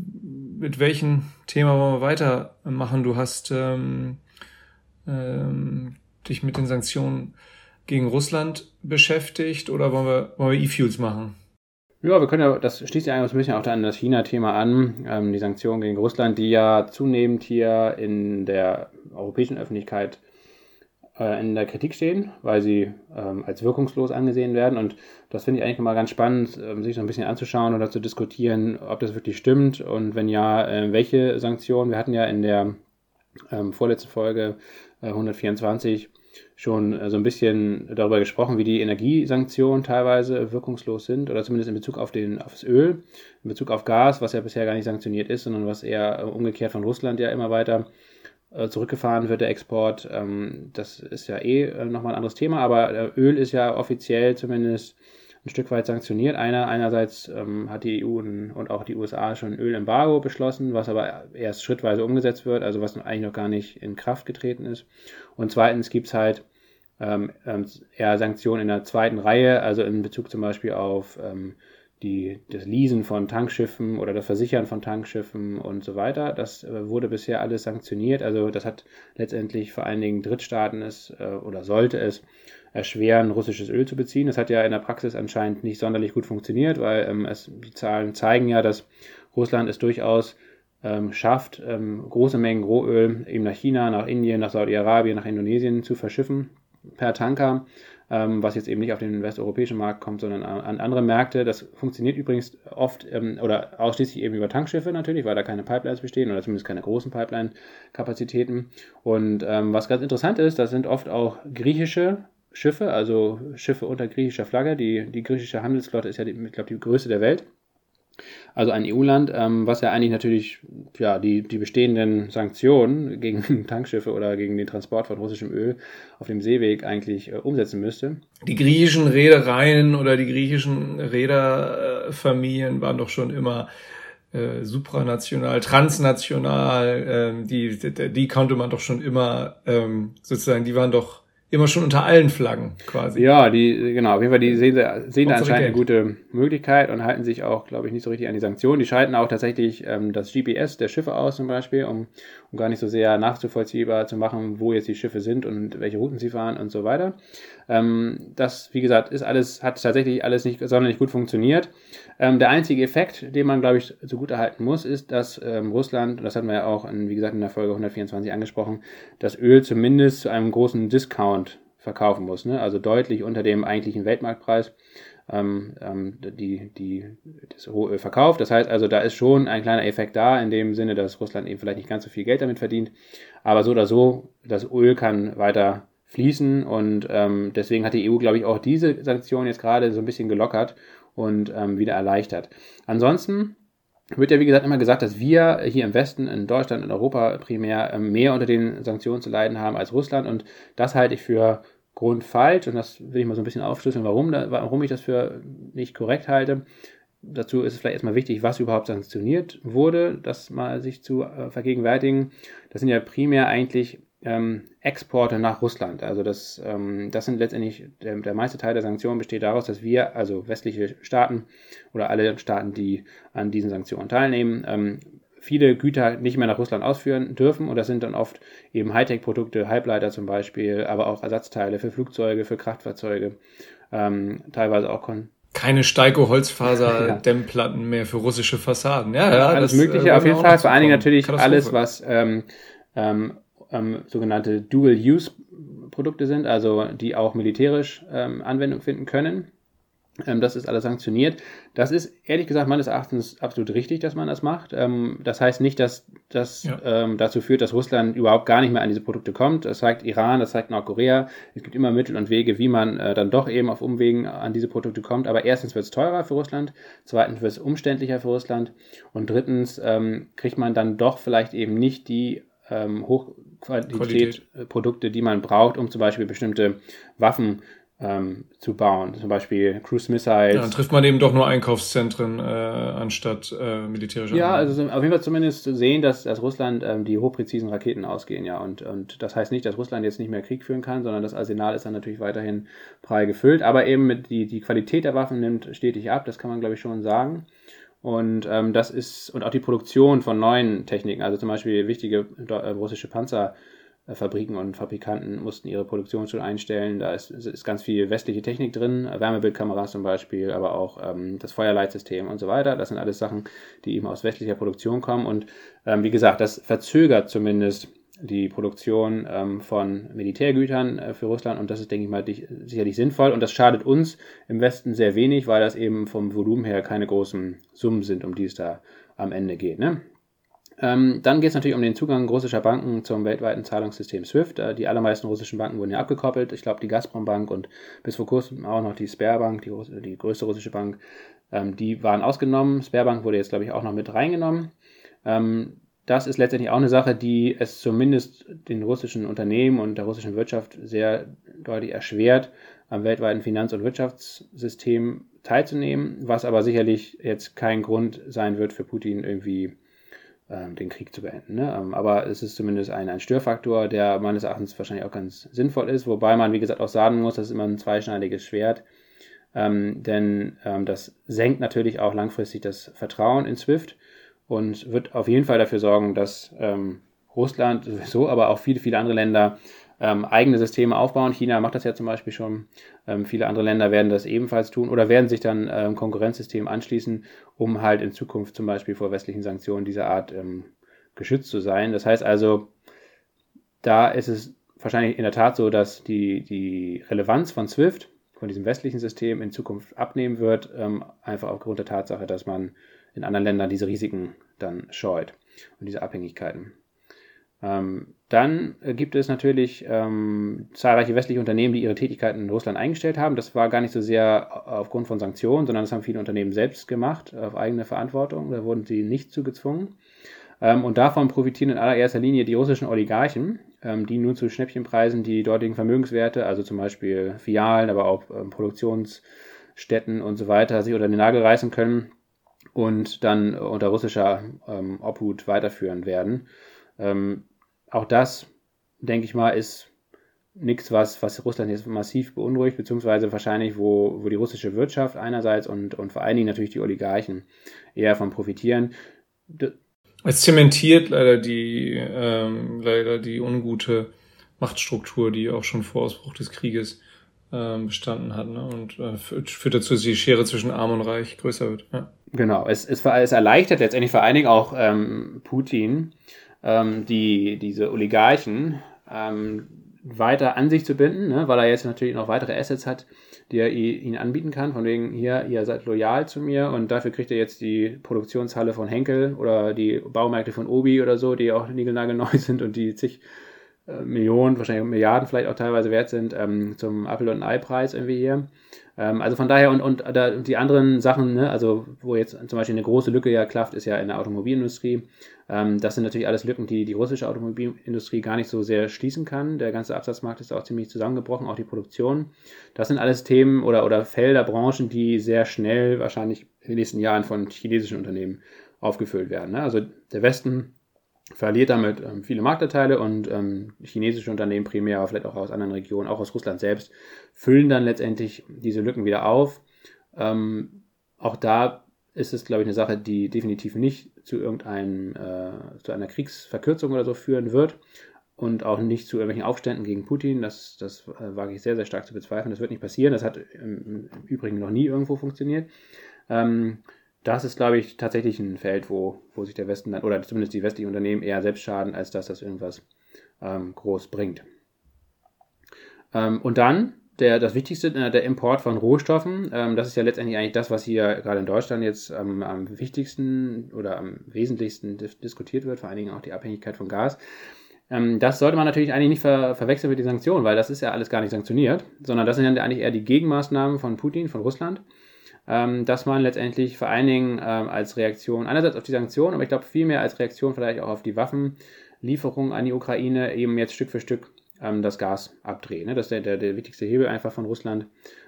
mit welchem Thema wollen wir weitermachen? Du hast ähm, ähm, dich mit den Sanktionen gegen Russland beschäftigt oder wollen wir, wollen wir E-Fuels machen? Ja, wir können ja, das schließt ja eigentlich ein bisschen auch an das China-Thema an, ähm, die Sanktionen gegen Russland, die ja zunehmend hier in der europäischen Öffentlichkeit äh, in der Kritik stehen, weil sie ähm, als wirkungslos angesehen werden. Und das finde ich eigentlich mal ganz spannend, ähm, sich so ein bisschen anzuschauen oder zu diskutieren, ob das wirklich stimmt und wenn ja, äh, welche Sanktionen. Wir hatten ja in der ähm, vorletzten Folge äh, 124 schon äh, so ein bisschen darüber gesprochen, wie die Energiesanktionen teilweise wirkungslos sind oder zumindest in Bezug auf, den, auf das Öl, in Bezug auf Gas, was ja bisher gar nicht sanktioniert ist, sondern was eher äh, umgekehrt von Russland ja immer weiter äh, zurückgefahren wird, der Export. Ähm, das ist ja eh äh, nochmal ein anderes Thema, aber Öl ist ja offiziell zumindest ein Stück weit sanktioniert. Einer, einerseits ähm, hat die EU und auch die USA schon ein Ölembargo beschlossen, was aber erst schrittweise umgesetzt wird, also was eigentlich noch gar nicht in Kraft getreten ist. Und zweitens gibt es halt ähm, ähm, eher Sanktionen in der zweiten Reihe, also in Bezug zum Beispiel auf ähm, die, das Leasen von Tankschiffen oder das Versichern von Tankschiffen und so weiter. Das äh, wurde bisher alles sanktioniert. Also das hat letztendlich vor allen Dingen Drittstaaten es äh, oder sollte es erschweren, russisches Öl zu beziehen. Das hat ja in der Praxis anscheinend nicht sonderlich gut funktioniert, weil ähm, es, die Zahlen zeigen ja, dass Russland es durchaus ähm, schafft, ähm, große Mengen Rohöl eben nach China, nach Indien, nach Saudi-Arabien, nach Indonesien zu verschiffen per Tanker ähm, was jetzt eben nicht auf den westeuropäischen Markt kommt, sondern an, an andere Märkte. Das funktioniert übrigens oft ähm, oder ausschließlich eben über Tankschiffe natürlich, weil da keine Pipelines bestehen oder zumindest keine großen Pipeline-Kapazitäten. Und ähm, was ganz interessant ist, das sind oft auch griechische Schiffe, also Schiffe unter griechischer Flagge. Die, die griechische Handelsflotte ist ja, die, ich glaube, die größte der Welt. Also ein EU-Land, ähm, was ja eigentlich natürlich ja, die, die bestehenden Sanktionen gegen Tankschiffe oder gegen den Transport von russischem Öl auf dem Seeweg eigentlich äh, umsetzen müsste. Die griechischen Reedereien oder die griechischen Reederfamilien waren doch schon immer äh, supranational, transnational, äh, die, die, die konnte man doch schon immer ähm, sozusagen, die waren doch immer schon unter allen Flaggen quasi. Ja, die, genau, auf jeden Fall, die sehen, sehen da anscheinend eine gute Möglichkeit und halten sich auch, glaube ich, nicht so richtig an die Sanktionen. Die schalten auch tatsächlich ähm, das GPS der Schiffe aus zum Beispiel, um, um gar nicht so sehr nachzuvollziehbar zu machen, wo jetzt die Schiffe sind und welche Routen sie fahren und so weiter. Ähm, das, wie gesagt, ist alles, hat tatsächlich alles nicht sonderlich gut funktioniert. Ähm, der einzige Effekt, den man, glaube ich, zugutehalten muss, ist, dass ähm, Russland, das hatten wir ja auch, in, wie gesagt, in der Folge 124 angesprochen, das Öl zumindest zu einem großen Discount verkaufen muss, ne? also deutlich unter dem eigentlichen Weltmarktpreis ähm, ähm, die, die, das Rohöl verkauft. Das heißt also, da ist schon ein kleiner Effekt da, in dem Sinne, dass Russland eben vielleicht nicht ganz so viel Geld damit verdient. Aber so oder so, das Öl kann weiter fließen und ähm, deswegen hat die EU, glaube ich, auch diese Sanktionen jetzt gerade so ein bisschen gelockert und ähm, wieder erleichtert. Ansonsten wird ja, wie gesagt, immer gesagt, dass wir hier im Westen, in Deutschland, in Europa primär ähm, mehr unter den Sanktionen zu leiden haben als Russland und das halte ich für grundfalsch und das will ich mal so ein bisschen aufschlüsseln, warum, da, warum ich das für nicht korrekt halte. Dazu ist es vielleicht erstmal wichtig, was überhaupt sanktioniert wurde, das mal sich zu äh, vergegenwärtigen. Das sind ja primär eigentlich ähm, Exporte nach Russland. Also das, ähm, das sind letztendlich, der, der meiste Teil der Sanktionen besteht daraus, dass wir, also westliche Staaten oder alle Staaten, die an diesen Sanktionen teilnehmen, ähm, viele Güter nicht mehr nach Russland ausführen dürfen. Und das sind dann oft eben Hightech-Produkte, Halbleiter zum Beispiel, aber auch Ersatzteile für Flugzeuge, für Kraftfahrzeuge, ähm, teilweise auch Kon keine Steiko-Holzfaser-Dämmplatten ja. mehr für russische Fassaden. Ja, ja alles das, Mögliche, äh, auf jeden Fall. Vor allen Dingen natürlich alles, was ähm, ähm, ähm, sogenannte Dual-Use-Produkte sind, also die auch militärisch ähm, Anwendung finden können. Ähm, das ist alles sanktioniert. Das ist ehrlich gesagt meines Erachtens absolut richtig, dass man das macht. Ähm, das heißt nicht, dass das ja. Ähm, dazu führt, dass Russland überhaupt gar nicht mehr an diese Produkte kommt. Das zeigt Iran, das zeigt Nordkorea. Es gibt immer Mittel und Wege, wie man äh, dann doch eben auf Umwegen an diese Produkte kommt. Aber erstens wird es teurer für Russland, zweitens wird es umständlicher für Russland und drittens kriegt man dann doch vielleicht eben nicht die Hochqualität Produkte, die man braucht, um zum Beispiel bestimmte Waffen ähm, zu bauen. Zum Beispiel Cruise Missiles. Ja, dann trifft man eben doch nur Einkaufszentren äh, anstatt äh, militärischer. Ja, also auf jeden Fall zumindest sehen, dass, dass Russland ähm, die hochpräzisen Raketen ausgehen, ja. Und, und das heißt nicht, dass Russland jetzt nicht mehr Krieg führen kann, sondern das Arsenal ist dann natürlich weiterhin prall gefüllt. Aber eben mit die, die Qualität der Waffen nimmt stetig ab, das kann man, glaube ich, schon sagen. Und ähm, das ist, und auch die Produktion von neuen Techniken, also zum Beispiel wichtige äh, russische Panzer Fabriken und Fabrikanten mussten ihre Produktion schon einstellen. Da ist, ist ganz viel westliche Technik drin, Wärmebildkameras zum Beispiel, aber auch ähm, das Feuerleitsystem und so weiter. Das sind alles Sachen, die eben aus westlicher Produktion kommen. Und ähm, wie gesagt, das verzögert zumindest die Produktion ähm, von Militärgütern äh, für Russland und das ist, denke ich mal, dich, sicherlich sinnvoll und das schadet uns im Westen sehr wenig, weil das eben vom Volumen her keine großen Summen sind, um die es da am Ende geht. Ne? Ähm, dann geht es natürlich um den Zugang russischer Banken zum weltweiten Zahlungssystem SWIFT. Äh, die allermeisten russischen Banken wurden ja abgekoppelt. Ich glaube, die Gazprom-Bank und bis vor kurzem auch noch die Sperrbank, die, die größte russische Bank, ähm, die waren ausgenommen. Sperrbank wurde jetzt, glaube ich, auch noch mit reingenommen. Ähm, das ist letztendlich auch eine Sache, die es zumindest den russischen Unternehmen und der russischen Wirtschaft sehr deutlich erschwert, am weltweiten Finanz- und Wirtschaftssystem teilzunehmen, was aber sicherlich jetzt kein Grund sein wird für Putin irgendwie den Krieg zu beenden. Ne? Ähm, aber es ist zumindest ein, ein Störfaktor, der meines Erachtens wahrscheinlich auch ganz sinnvoll ist, wobei man, wie gesagt, auch sagen muss, das ist immer ein zweischneidiges Schwert. ähm, denn ähm, das senkt natürlich auch langfristig das Vertrauen in SWIFT und wird auf jeden Fall dafür sorgen, dass ähm, Russland sowieso, aber auch viele, viele andere Länder ähm, eigene Systeme aufbauen. China macht das ja zum Beispiel schon. Ähm, viele andere Länder werden das ebenfalls tun oder werden sich dann ähm, Konkurrenzsystemen anschließen, um halt in Zukunft zum Beispiel vor westlichen Sanktionen dieser Art ähm, geschützt zu sein. Das heißt also, da ist es wahrscheinlich in der Tat so, dass die, die Relevanz von SWIFT, von diesem westlichen System in Zukunft abnehmen wird, ähm, einfach aufgrund der Tatsache, dass man in anderen Ländern diese Risiken dann scheut und diese Abhängigkeiten. Ähm, dann gibt es natürlich ähm, zahlreiche westliche Unternehmen, die ihre Tätigkeiten in Russland eingestellt haben. Das war gar nicht so sehr aufgrund von Sanktionen, sondern das haben viele Unternehmen selbst gemacht, auf eigene Verantwortung. Da wurden sie nicht zugezwungen. Ähm, und davon profitieren in allererster Linie die russischen Oligarchen, ähm, die nun zu Schnäppchenpreisen die dortigen Vermögenswerte, also zum Beispiel Filialen, aber auch ähm, Produktionsstätten und so weiter, sich unter den Nagel reißen können und dann unter russischer ähm, Obhut weiterführen werden. Ähm, auch das, denke ich mal, ist nichts, was, was Russland jetzt massiv beunruhigt, beziehungsweise wahrscheinlich, wo, wo die russische Wirtschaft einerseits und, und vor allen Dingen natürlich die Oligarchen eher von profitieren. Es zementiert leider die, ähm, leider die ungute Machtstruktur, die auch schon vor Ausbruch des Krieges ähm, bestanden hat. Ne? Und äh, führt dazu, dass die Schere zwischen Arm und Reich größer wird. Ja. Genau, es, es, es erleichtert letztendlich vor allen Dingen auch ähm, Putin, ähm, die, diese Oligarchen ähm, weiter an sich zu binden, ne? weil er jetzt natürlich noch weitere Assets hat, die er ihnen anbieten kann. Von wegen, hier, ihr seid loyal zu mir und dafür kriegt er jetzt die Produktionshalle von Henkel oder die Baumärkte von Obi oder so, die auch niegelnagelneu sind und die zig Millionen, wahrscheinlich Milliarden vielleicht auch teilweise wert sind, ähm, zum Apple- und Ei-Preis irgendwie hier. Ähm, also von daher und, und da, die anderen Sachen, ne, also wo jetzt zum Beispiel eine große Lücke ja klafft, ist ja in der Automobilindustrie. Ähm, das sind natürlich alles Lücken, die die russische Automobilindustrie gar nicht so sehr schließen kann. Der ganze Absatzmarkt ist auch ziemlich zusammengebrochen, auch die Produktion. Das sind alles Themen oder, oder Felder, Branchen, die sehr schnell wahrscheinlich in den nächsten Jahren von chinesischen Unternehmen aufgefüllt werden. Ne? Also der Westen verliert damit ähm, viele Marktanteile und ähm, chinesische Unternehmen primär, aber vielleicht auch aus anderen Regionen, auch aus Russland selbst, füllen dann letztendlich diese Lücken wieder auf. Ähm, auch da ist es, glaube ich, eine Sache, die definitiv nicht zu irgendeinem, äh, zu einer Kriegsverkürzung oder so führen wird und auch nicht zu irgendwelchen Aufständen gegen Putin. Das, das äh, wage ich sehr, sehr stark zu bezweifeln. Das wird nicht passieren. Das hat im, im Übrigen noch nie irgendwo funktioniert. Ähm, das ist, glaube ich, tatsächlich ein Feld, wo, wo sich der Westen dann, oder zumindest die westlichen Unternehmen eher selbst schaden, als dass das irgendwas ähm, groß bringt. Ähm, und dann der, das Wichtigste, äh, der Import von Rohstoffen. Ähm, das ist ja letztendlich eigentlich das, was hier gerade in Deutschland jetzt am wichtigsten oder am wesentlichsten diskutiert wird, vor allen Dingen auch die Abhängigkeit von Gas. Ähm, das sollte man natürlich eigentlich nicht ver verwechseln mit den Sanktionen, weil das ist ja alles gar nicht sanktioniert, sondern das sind ja eigentlich eher die Gegenmaßnahmen von Putin, von Russland ähm, dass man letztendlich vor allen Dingen ähm, als Reaktion, einerseits auf die Sanktionen, aber ich glaube vielmehr als Reaktion vielleicht auch auf die Waffenlieferung an die Ukraine eben jetzt Stück für Stück ähm, das Gas abdreht. Ne? Das ist der, der, der wichtigste Hebel einfach von Russland.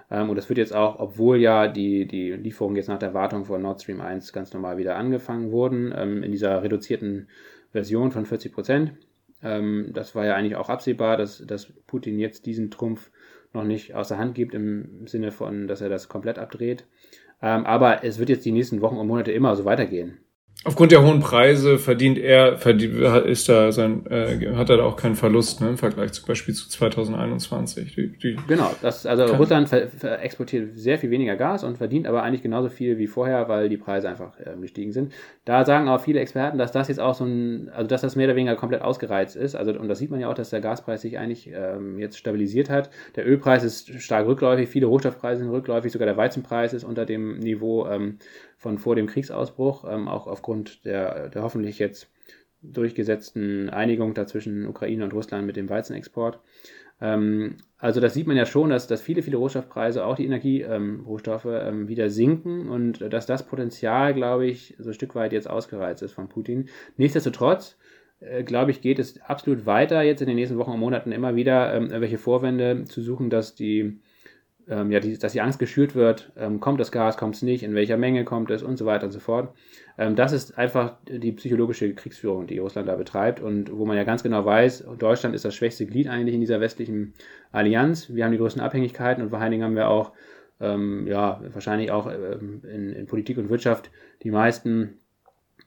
Ähm, und das wird jetzt auch, obwohl ja die, die Lieferungen jetzt nach der Wartung von Nord Stream 1 ganz normal wieder angefangen wurden, ähm, in dieser reduzierten Version von 40 Prozent. Ähm, das war ja eigentlich auch absehbar, dass, dass Putin jetzt diesen Trumpf noch nicht außer Hand gibt, im Sinne von, dass er das komplett abdreht. Ähm, aber es wird jetzt die nächsten Wochen und Monate immer so weitergehen. Aufgrund der hohen Preise verdient er, verdient, ist da sein, äh, hat er da auch keinen Verlust ne, im Vergleich zum Beispiel zu 2021. Die, die genau, das, also Russland exportiert sehr viel weniger Gas und verdient aber eigentlich genauso viel wie vorher, weil die Preise einfach äh, gestiegen sind. Da sagen auch viele Experten, dass das jetzt auch so ein, also dass das mehr oder weniger komplett ausgereizt ist. Also und das sieht man ja auch, dass der Gaspreis sich eigentlich ähm, jetzt stabilisiert hat. Der Ölpreis ist stark rückläufig, viele Rohstoffpreise sind rückläufig, sogar der Weizenpreis ist unter dem Niveau ähm, von vor dem Kriegsausbruch, ähm, auch aufgrund der, der hoffentlich jetzt durchgesetzten Einigung da zwischen Ukraine und Russland mit dem Weizenexport. Ähm, also das sieht man ja schon, dass, dass viele, viele Rohstoffpreise, auch die Energierohstoffe, ähm, ähm, wieder sinken und dass das Potenzial, glaube ich, so ein Stück weit jetzt ausgereizt ist von Putin. Nichtsdestotrotz, äh, glaube ich, geht es absolut weiter, jetzt in den nächsten Wochen und Monaten immer wieder ähm, welche Vorwände zu suchen, dass die ähm, ja, die, dass die Angst geschürt wird, ähm, kommt das Gas, kommt es nicht, in welcher Menge kommt es und so weiter und so fort. Ähm, das ist einfach die psychologische Kriegsführung, die Russland da betreibt und wo man ja ganz genau weiß, Deutschland ist das schwächste Glied eigentlich in dieser westlichen Allianz. Wir haben die größten Abhängigkeiten und vor allen Dingen haben wir auch ähm, ja, wahrscheinlich auch ähm, in, in, Politik und Wirtschaft die meisten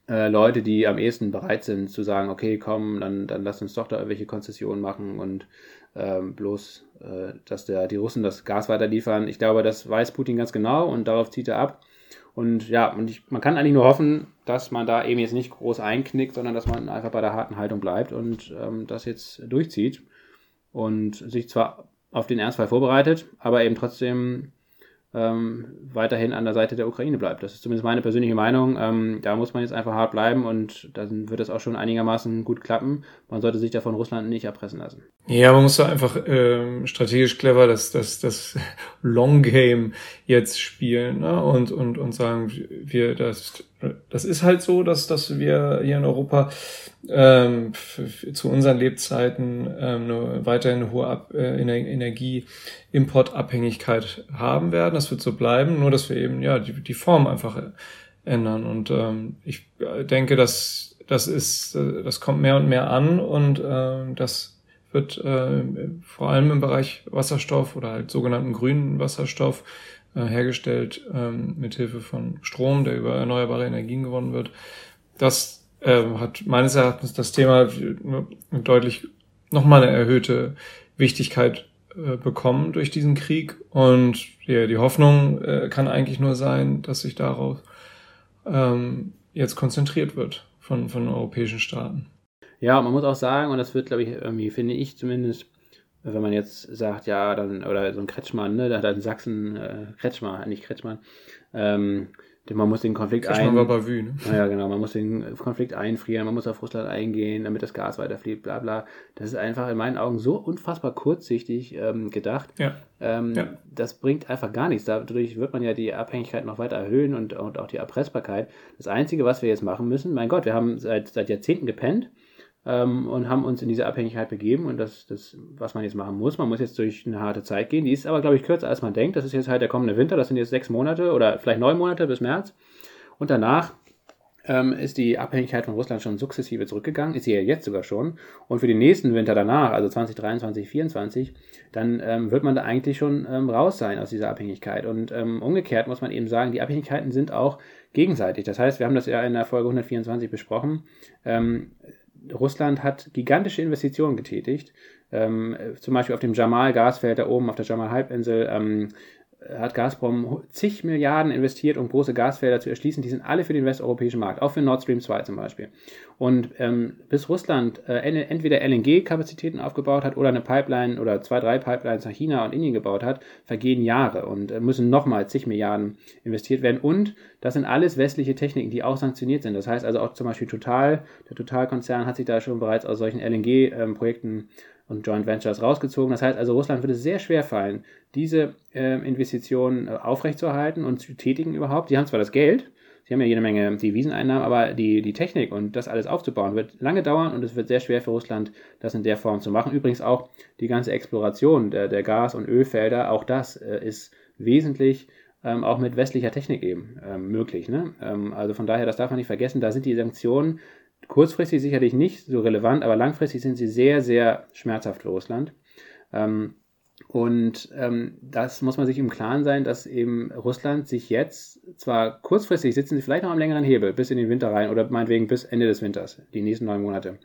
äh, Leute, die am ehesten bereit sind zu sagen, okay, komm, dann, dann lass uns doch da irgendwelche Konzessionen machen und ähm, bloß, äh, dass der, die Russen das Gas weiterliefern. Ich glaube, das weiß Putin ganz genau und darauf zieht er ab. Und ja, und ich, man kann eigentlich nur hoffen, dass man da eben jetzt nicht groß einknickt, sondern dass man einfach bei der harten Haltung bleibt und ähm, das jetzt durchzieht und sich zwar auf den Ernstfall vorbereitet, aber eben trotzdem ähm, weiterhin an der Seite der Ukraine bleibt. Das ist zumindest meine persönliche Meinung. Ähm, da muss man jetzt einfach hart bleiben und dann wird es auch schon einigermaßen gut klappen. Man sollte sich davon Russland nicht erpressen lassen. Ja, man muss da einfach ähm, strategisch clever das, das, das Long Game jetzt spielen ne? und, und, und sagen, wir, das, das ist halt so, dass, dass wir hier in Europa ähm, zu unseren Lebzeiten ähm, eine, weiterhin eine hohe Ab äh, Energieimportabhängigkeit haben werden. Das wird so bleiben, nur dass wir eben ja die, die Form einfach ändern. Und ähm, ich denke, dass das ist, äh, das kommt mehr und mehr an und äh, das wird äh, vor allem im Bereich Wasserstoff oder halt sogenannten grünen Wasserstoff äh, hergestellt ähm, mit Hilfe von Strom, der über erneuerbare Energien gewonnen wird. Das äh, hat meines Erachtens das Thema deutlich nochmal eine erhöhte Wichtigkeit äh, bekommen durch diesen Krieg. Und ja, die Hoffnung äh, kann eigentlich nur sein, dass sich darauf ähm, jetzt konzentriert wird von, von europäischen Staaten. Ja, man muss auch sagen, und das wird, glaube ich, irgendwie, finde ich zumindest, wenn man jetzt sagt, ja, dann, oder so ein Kretschmann, ne, da hat Sachsen, äh, Kretschmann, nicht Kretschmann, ähm, man muss den Konflikt ein... war bei Vue, ne? Ja, genau. Man muss den Konflikt einfrieren, man muss auf Russland eingehen, damit das Gas weiterfließt, bla bla. Das ist einfach in meinen Augen so unfassbar kurzsichtig ähm, gedacht. Ja. Ähm, ja. Das bringt einfach gar nichts. Dadurch wird man ja die Abhängigkeit noch weiter erhöhen und, und auch die Erpressbarkeit. Das Einzige, was wir jetzt machen müssen, mein Gott, wir haben seit, seit Jahrzehnten gepennt ähm, und haben uns in diese Abhängigkeit begeben und das, das, was man jetzt machen muss, man muss jetzt durch eine harte Zeit gehen. Die ist aber, glaube ich, kürzer als man denkt. Das ist jetzt halt der kommende Winter, das sind jetzt sechs Monate oder vielleicht neun Monate bis März. Und danach ähm, ist die Abhängigkeit von Russland schon sukzessive zurückgegangen, ist sie ja jetzt sogar schon. Und für den nächsten Winter danach, also 2023, 2024, dann ähm, wird man da eigentlich schon ähm, raus sein aus dieser Abhängigkeit. Und ähm, umgekehrt muss man eben sagen, die Abhängigkeiten sind auch gegenseitig. Das heißt, wir haben das ja in der Folge 124 besprochen. Russland hat gigantische Investitionen getätigt. Ähm, zum Beispiel auf dem Jamal-Gasfeld da oben auf der Jamal-Halbinsel ähm, hat Gazprom zig Milliarden investiert, um große Gasfelder zu erschließen. Die sind alle für den westeuropäischen Markt, auch für Nord Stream 2 zum Beispiel. Und ähm, bis Russland äh, entweder LNG-Kapazitäten aufgebaut hat oder eine Pipeline oder zwei, drei Pipelines nach China und Indien gebaut hat, vergehen Jahre und äh, müssen nochmal zig Milliarden investiert werden. Und das sind alles westliche Techniken, die auch sanktioniert sind. Das heißt also auch zum Beispiel Total, der Total-Konzern hat sich da schon bereits aus solchen LNG-Projekten ähm, und Joint Ventures rausgezogen. Das heißt also, Russland würde es sehr schwer fallen, diese äh, Investitionen äh, aufrechtzuerhalten und zu tätigen überhaupt. Sie haben zwar das Geld, sie haben ja jede Menge Deviseneinnahmen, aber die, die Technik und das alles aufzubauen wird lange dauern und es wird sehr schwer für Russland, das in der Form zu machen. Übrigens auch die ganze Exploration der, der Gas- und Ölfelder, auch das äh, ist wesentlich ähm, auch mit westlicher Technik eben ähm, möglich. Ne? Ähm, also von daher, das darf man nicht vergessen, da sind die Sanktionen kurzfristig sicherlich nicht so relevant, aber langfristig sind sie sehr, sehr schmerzhaft für Russland. Ähm, und ähm, das muss man sich im Klaren sein, dass eben Russland sich jetzt zwar kurzfristig sitzen sie vielleicht noch am längeren Hebel bis in den Winter rein oder meinetwegen bis Ende des Winters, die nächsten neun Monate.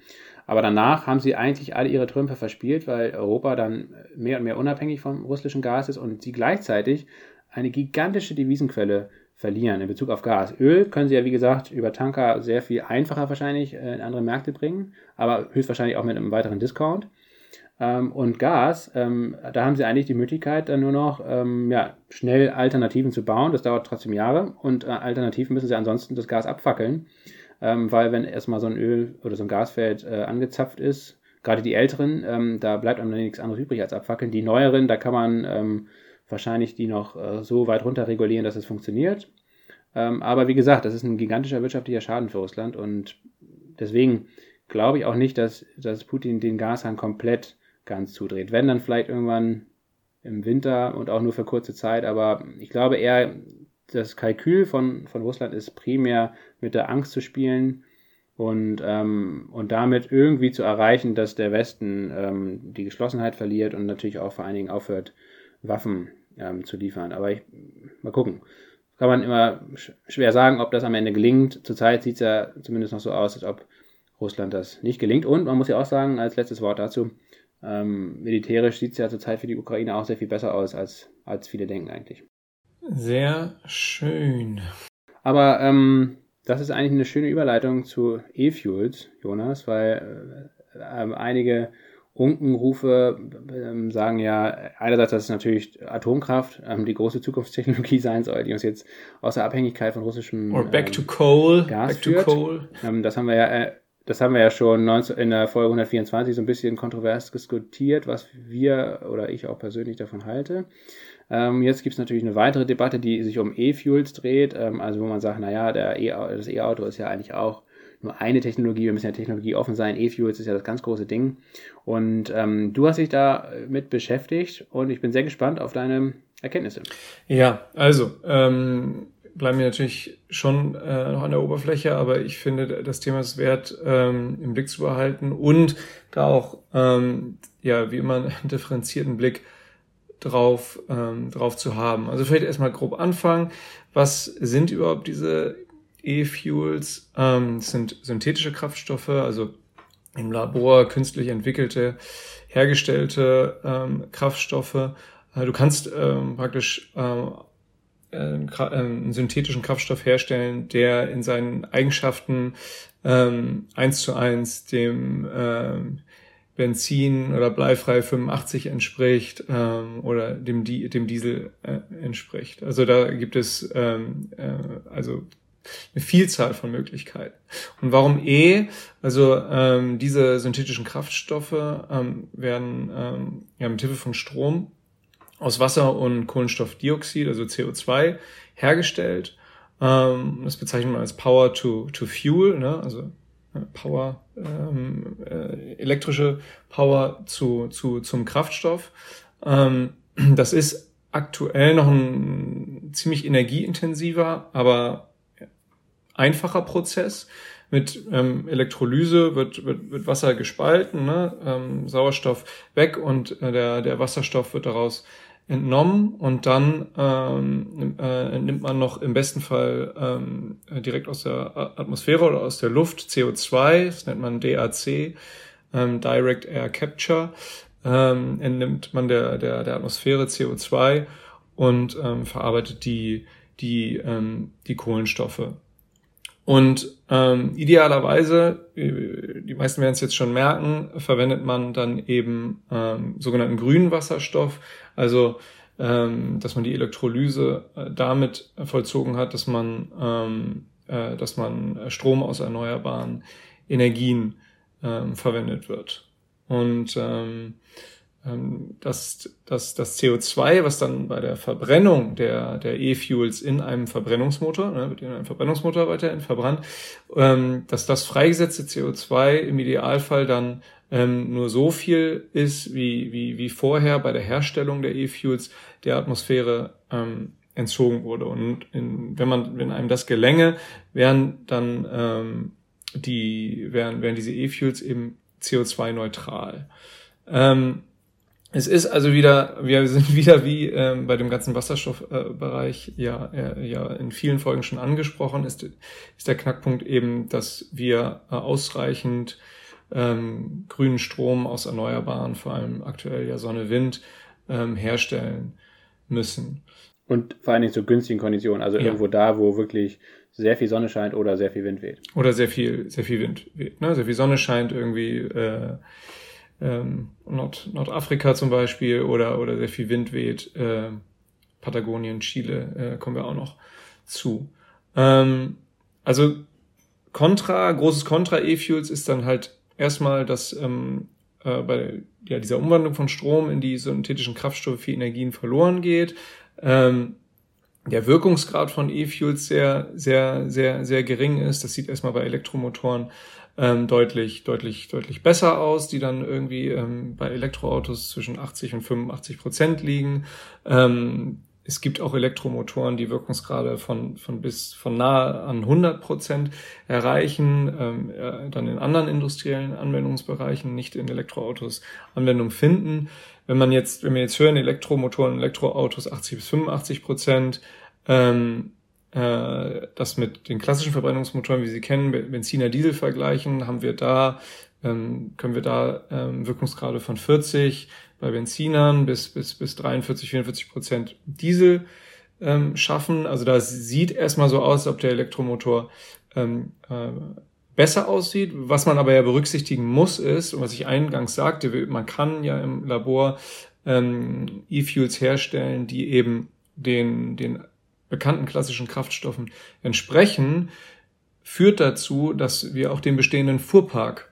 Aber danach haben sie eigentlich alle ihre Trümpfe verspielt, weil Europa dann mehr und mehr unabhängig vom russischen Gas ist und sie gleichzeitig eine gigantische Devisenquelle verlieren in Bezug auf Gas. Öl können sie ja, wie gesagt, über Tanker sehr viel einfacher wahrscheinlich äh, in andere Märkte bringen, aber höchstwahrscheinlich auch mit einem weiteren Discount. Ähm, und Gas, ähm, da haben sie eigentlich die Möglichkeit, dann nur noch ähm, ja, schnell Alternativen zu bauen. Das dauert trotzdem Jahre und äh, Alternativen müssen sie ansonsten das Gas abfackeln, weil wenn erstmal so ein Öl oder so ein Gasfeld äh, angezapft ist, gerade die älteren, da bleibt einem dann nichts anderes übrig als abfackeln. Die neueren, da kann man wahrscheinlich die noch äh, so weit runter regulieren, dass es funktioniert. Ähm, aber wie gesagt, das ist ein gigantischer wirtschaftlicher Schaden für Russland und deswegen glaube ich auch nicht, dass, dass Putin den Gashahn komplett ganz zudreht. Wenn dann vielleicht irgendwann im Winter und auch nur für kurze Zeit, aber ich glaube eher, das Kalkül von, von Russland ist primär mit der Angst zu spielen und, ähm, und damit irgendwie zu erreichen, dass der Westen ähm, die Geschlossenheit verliert und natürlich auch vor allen Dingen aufhört, Waffen ähm, zu liefern. Aber ich, mal gucken. Kann man immer schwer sagen, ob das am Ende gelingt. Zurzeit sieht es ja zumindest noch so aus, als ob Russland das nicht gelingt. Und man muss ja auch sagen, als letztes Wort dazu, ähm, militärisch sieht es ja zurzeit für die Ukraine auch sehr viel besser aus, als, als viele denken eigentlich. Sehr schön. Aber ähm, das ist eigentlich eine schöne Überleitung zu E-Fuels, Jonas, weil äh, äh, einige Unkenrufe ähm, sagen ja einerseits, dass es natürlich Atomkraft ähm, die große Zukunftstechnologie sein soll, die uns jetzt aus der Abhängigkeit von russischem Or back to coal. Gas back führt. to coal. Ähm, das haben wir ja äh, das haben wir ja schon 19, in der Folge 124 so ein bisschen kontrovers diskutiert, was wir oder ich auch persönlich davon halte. Ähm, jetzt gibt es natürlich eine weitere Debatte, die sich um E-Fuels dreht, ähm, also wo man sagt, naja, der e das E-Auto ist ja eigentlich auch nur eine Technologie, wir müssen ja Technologie offen sein, E-Fuels ist ja das ganz große Ding. Und ähm, du hast dich da mit beschäftigt und ich bin sehr gespannt auf deine Erkenntnisse. Ja, also ähm, bleiben wir natürlich schon äh, noch an der Oberfläche, aber ich finde, das Thema ist wert, ähm, im Blick zu behalten und da auch, ähm, ja, wie immer, einen differenzierten Blick drauf, ähm, drauf zu haben. Also vielleicht erstmal grob anfangen. Was sind überhaupt diese E-Fuels? Ähm, sind synthetische Kraftstoffe, also im Labor künstlich entwickelte, hergestellte ähm, Kraftstoffe. Äh, du kannst ähm, praktisch ähm, einen, synthetischen Kraftstoff herstellen, der in seinen Eigenschaften ähm, eins zu eins dem ähm, Benzin oder bleifrei 85 entspricht ähm, oder dem, dem Diesel äh, entspricht. Also da gibt es ähm, äh, also eine Vielzahl von Möglichkeiten. Und warum E? Also ähm, diese synthetischen Kraftstoffe ähm, werden ähm, ja, mit Hilfe von Strom aus Wasser und Kohlenstoffdioxid, also CO2, hergestellt. Ähm, das bezeichnet man als Power to, to Fuel, ne? also äh, Power, ähm, äh, elektrische Power zu, zu, zum Kraftstoff. Ähm, das ist aktuell noch ein ziemlich energieintensiver, aber einfacher Prozess. Mit ähm, Elektrolyse wird, wird, wird Wasser gespalten, ne? ähm, Sauerstoff weg und äh, der, der Wasserstoff wird daraus entnommen und dann ähm, äh, nimmt man noch im besten Fall ähm, direkt aus der Atmosphäre oder aus der Luft CO2, das nennt man DAC, ähm, Direct Air Capture, ähm, entnimmt man der, der, der Atmosphäre CO2 und ähm, verarbeitet die, die, ähm, die Kohlenstoffe. Und ähm, idealerweise, äh, die meisten werden es jetzt schon merken, verwendet man dann eben ähm, sogenannten grünen Wasserstoff, also ähm, dass man die Elektrolyse äh, damit vollzogen hat, dass man, ähm, äh, dass man Strom aus erneuerbaren Energien ähm, verwendet wird. Und ähm, ähm, dass das, das CO2, was dann bei der Verbrennung der, der E-Fuels in einem Verbrennungsmotor, ne, wird in einem Verbrennungsmotor weiterhin verbrannt, ähm, dass das freigesetzte CO2 im Idealfall dann ähm, nur so viel ist, wie, wie, wie vorher bei der Herstellung der E-Fuels der Atmosphäre ähm, entzogen wurde. Und in, wenn man, wenn einem das gelänge, wären dann ähm, die, wären, wären diese E-Fuels eben CO2-neutral. Ähm, es ist also wieder, wir sind wieder wie ähm, bei dem ganzen Wasserstoffbereich äh, ja, äh, ja in vielen Folgen schon angesprochen, ist, ist der Knackpunkt eben, dass wir äh, ausreichend ähm, grünen Strom aus Erneuerbaren, vor allem aktuell ja Sonne, Wind, ähm, herstellen müssen. Und vor allen Dingen zu günstigen Konditionen, also ja. irgendwo da, wo wirklich sehr viel Sonne scheint oder sehr viel Wind weht. Oder sehr viel, sehr viel Wind weht. Ne? Sehr viel Sonne scheint irgendwie. Äh, ähm, Nord Nordafrika zum Beispiel oder, oder sehr viel Wind weht, äh, Patagonien, Chile, äh, kommen wir auch noch zu. Ähm, also Contra, großes Contra E-Fuels ist dann halt erstmal, dass ähm, äh, bei ja, dieser Umwandlung von Strom in die synthetischen Kraftstoffe viel Energien verloren geht. Ähm, der Wirkungsgrad von E-Fuels sehr, sehr, sehr, sehr gering ist. Das sieht erstmal bei Elektromotoren ähm, deutlich, deutlich, deutlich besser aus, die dann irgendwie ähm, bei Elektroautos zwischen 80 und 85 Prozent liegen. Ähm, es gibt auch Elektromotoren, die Wirkungsgrade von, von bis von nahe an 100 Prozent erreichen, ähm, äh, dann in anderen industriellen Anwendungsbereichen, nicht in Elektroautos Anwendung finden. wenn man jetzt, wenn wir jetzt hören, Elektromotoren, Elektroautos 80 bis 85 Prozent, ähm, äh, das mit den klassischen Verbrennungsmotoren, wie Sie kennen, Benziner, Diesel vergleichen, haben wir da, ähm, können wir da ähm, Wirkungsgrade von 40 bei Benzinern bis, bis, bis 43, 44 Prozent Diesel ähm, schaffen. Also da sieht erstmal so aus, ob der Elektromotor ähm, äh, besser aussieht. Was man aber ja berücksichtigen muss, ist, und was ich eingangs sagte, man kann ja im Labor ähm, E-Fuels herstellen, die eben den, den bekannten klassischen Kraftstoffen entsprechen, führt dazu, dass wir auch den bestehenden Fuhrpark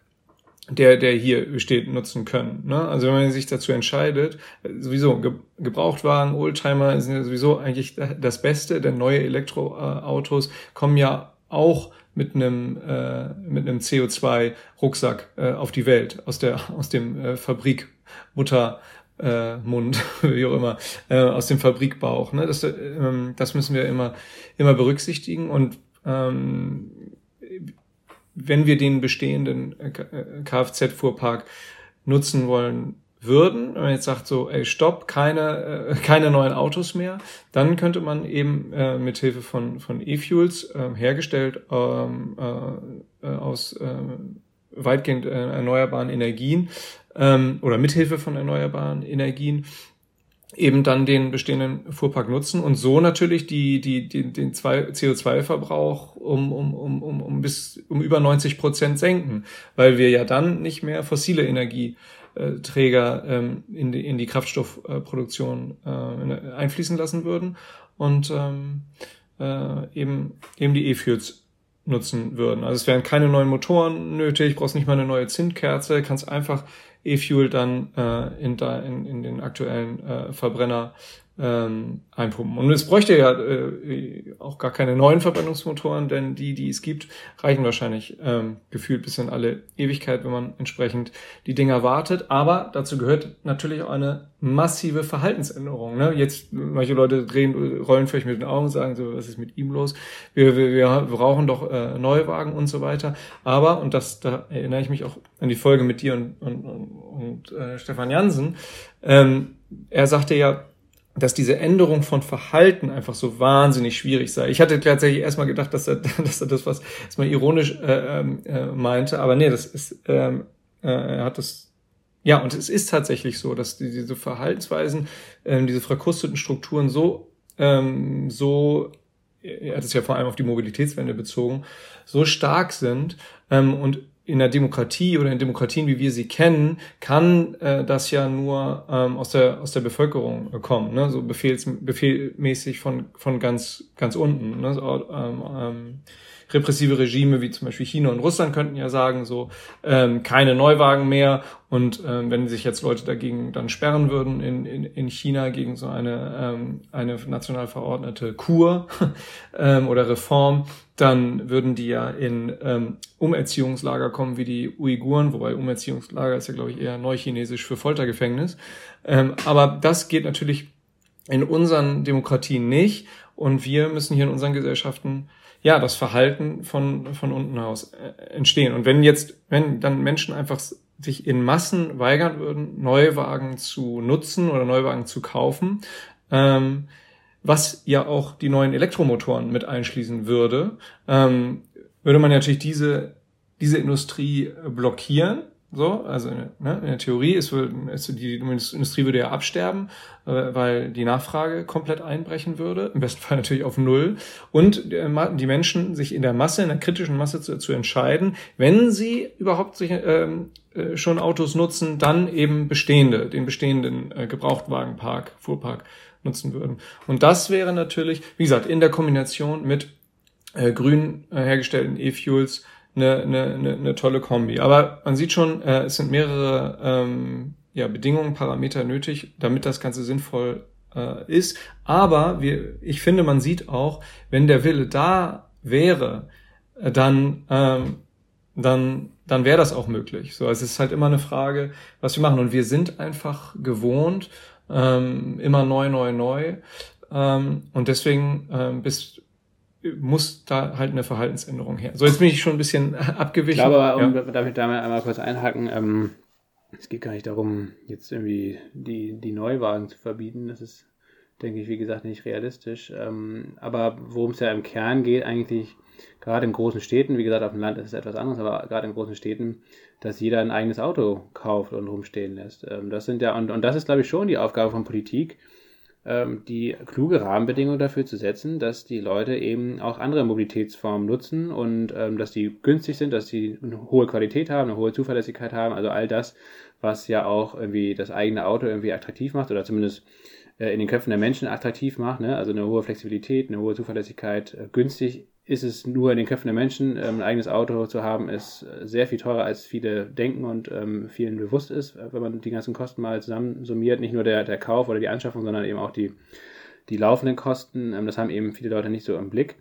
der, der hier besteht, nutzen können. Ne? Also wenn man sich dazu entscheidet, sowieso Ge Gebrauchtwagen, Oldtimer sind ja sowieso eigentlich das Beste, denn neue Elektroautos kommen ja auch mit einem äh, mit einem CO2 Rucksack äh, auf die Welt aus der aus dem äh, Fabrik Mutter äh, Mund wie auch immer äh, aus dem Fabrikbauch ne? Das äh, das müssen wir immer immer berücksichtigen und ähm, wenn wir den bestehenden äh, Kfz Fuhrpark nutzen wollen würden, wenn man jetzt sagt so, ey, stopp, keine, äh, keine neuen Autos mehr, dann könnte man eben äh, mit Hilfe von, von E-Fuels äh, hergestellt ähm, äh, äh, aus äh, weitgehend äh, erneuerbaren Energien ähm, oder mithilfe von erneuerbaren Energien eben dann den bestehenden Fuhrpark nutzen und so natürlich die, die, die, den CO2-Verbrauch um, um, um, um, um bis um über 90 Prozent senken, weil wir ja dann nicht mehr fossile Energie äh, Träger ähm, in, die, in die Kraftstoffproduktion äh, einfließen lassen würden und ähm, äh, eben, eben die E-Fuels nutzen würden. Also es wären keine neuen Motoren nötig, brauchst nicht mal eine neue Zündkerze, kannst einfach E-Fuel dann äh, in, da, in, in den aktuellen äh, Verbrenner ähm, einpumpen. Und es bräuchte ja äh, auch gar keine neuen Verbrennungsmotoren, denn die, die es gibt, reichen wahrscheinlich ähm, gefühlt bis in alle Ewigkeit, wenn man entsprechend die Dinger wartet. Aber dazu gehört natürlich auch eine massive Verhaltensänderung. Ne? Jetzt, manche Leute drehen, rollen vielleicht mit den Augen und sagen so, was ist mit ihm los? Wir, wir, wir brauchen doch äh, Neuwagen und so weiter. Aber, und das, da erinnere ich mich auch an die Folge mit dir und, und, und, und äh, Stefan Jansen, ähm, er sagte ja, dass diese Änderung von Verhalten einfach so wahnsinnig schwierig sei. Ich hatte tatsächlich erstmal gedacht, dass er, dass er das was erstmal ironisch äh, ähm, äh, meinte, aber nee, das ist, ähm, äh, er hat das, ja, und es ist tatsächlich so, dass die, diese Verhaltensweisen, ähm, diese verkrusteten Strukturen so, ähm, so, er hat es ja vor allem auf die Mobilitätswende bezogen, so stark sind ähm, und in der Demokratie oder in Demokratien, wie wir sie kennen, kann äh, das ja nur ähm, aus der aus der Bevölkerung kommen, ne? so befehls, befehlmäßig von von ganz ganz unten. Ne? So, ähm, ähm, repressive Regime wie zum Beispiel China und Russland könnten ja sagen, so ähm, keine Neuwagen mehr. Und ähm, wenn sich jetzt Leute dagegen dann sperren würden in, in, in China gegen so eine, ähm, eine national verordnete Kur ähm, oder Reform, dann würden die ja in ähm, Umerziehungslager kommen wie die Uiguren, wobei Umerziehungslager ist ja, glaube ich, eher neuchinesisch für Foltergefängnis. Ähm, aber das geht natürlich in unseren Demokratien nicht. Und wir müssen hier in unseren Gesellschaften ja, das Verhalten von, von unten aus äh, entstehen. Und wenn jetzt, wenn dann Menschen einfach sich in Massen weigern würden, Neuwagen zu nutzen oder Neuwagen zu kaufen, ähm, was ja auch die neuen Elektromotoren mit einschließen würde, ähm, würde man natürlich diese, diese Industrie blockieren so, also ne, in der Theorie ist, ist die Industrie würde ja absterben, äh, weil die Nachfrage komplett einbrechen würde, im besten Fall natürlich auf null. Und die Menschen sich in der Masse, in der kritischen Masse zu, zu entscheiden, wenn sie überhaupt sich, ähm, äh, schon Autos nutzen, dann eben bestehende, den bestehenden äh, Gebrauchtwagenpark, Fuhrpark nutzen würden. Und das wäre natürlich, wie gesagt, in der Kombination mit äh, grün äh, hergestellten E-Fuels eine, eine, eine, eine tolle Kombi. Aber man sieht schon, äh, es sind mehrere ähm, ja, Bedingungen, Parameter nötig, damit das Ganze sinnvoll äh, ist. Aber wir, ich finde, man sieht auch, wenn der Wille da wäre, äh, dann, ähm, dann, dann wäre das auch möglich. So, also es ist halt immer eine Frage, was wir machen. Und wir sind einfach gewohnt, ähm, immer neu, neu, neu. Ähm, und deswegen ähm, bis muss da halt eine Verhaltensänderung her. So, jetzt bin ich schon ein bisschen abgewichen. Ich glaube, um, ja. darf ich da mal einmal kurz einhaken, ähm, es geht gar nicht darum, jetzt irgendwie die, die Neuwagen zu verbieten. Das ist, denke ich, wie gesagt, nicht realistisch. Ähm, aber worum es ja im Kern geht, eigentlich gerade in großen Städten, wie gesagt, auf dem Land ist es etwas anderes, aber gerade in großen Städten, dass jeder ein eigenes Auto kauft und rumstehen lässt. Ähm, das sind ja, und, und das ist, glaube ich, schon die Aufgabe von Politik, die kluge Rahmenbedingungen dafür zu setzen, dass die Leute eben auch andere Mobilitätsformen nutzen und ähm, dass die günstig sind, dass sie eine hohe Qualität haben, eine hohe Zuverlässigkeit haben, also all das, was ja auch irgendwie das eigene Auto irgendwie attraktiv macht oder zumindest äh, in den Köpfen der Menschen attraktiv macht, ne? also eine hohe Flexibilität, eine hohe Zuverlässigkeit, äh, günstig ist es nur in den Köpfen der Menschen. Ähm, ein eigenes Auto zu haben, ist sehr viel teurer, als viele denken und ähm, vielen bewusst ist, wenn man die ganzen Kosten mal zusammen summiert. Nicht nur der, der Kauf oder die Anschaffung, sondern eben auch die, die laufenden Kosten. Ähm, das haben eben viele Leute nicht so im Blick.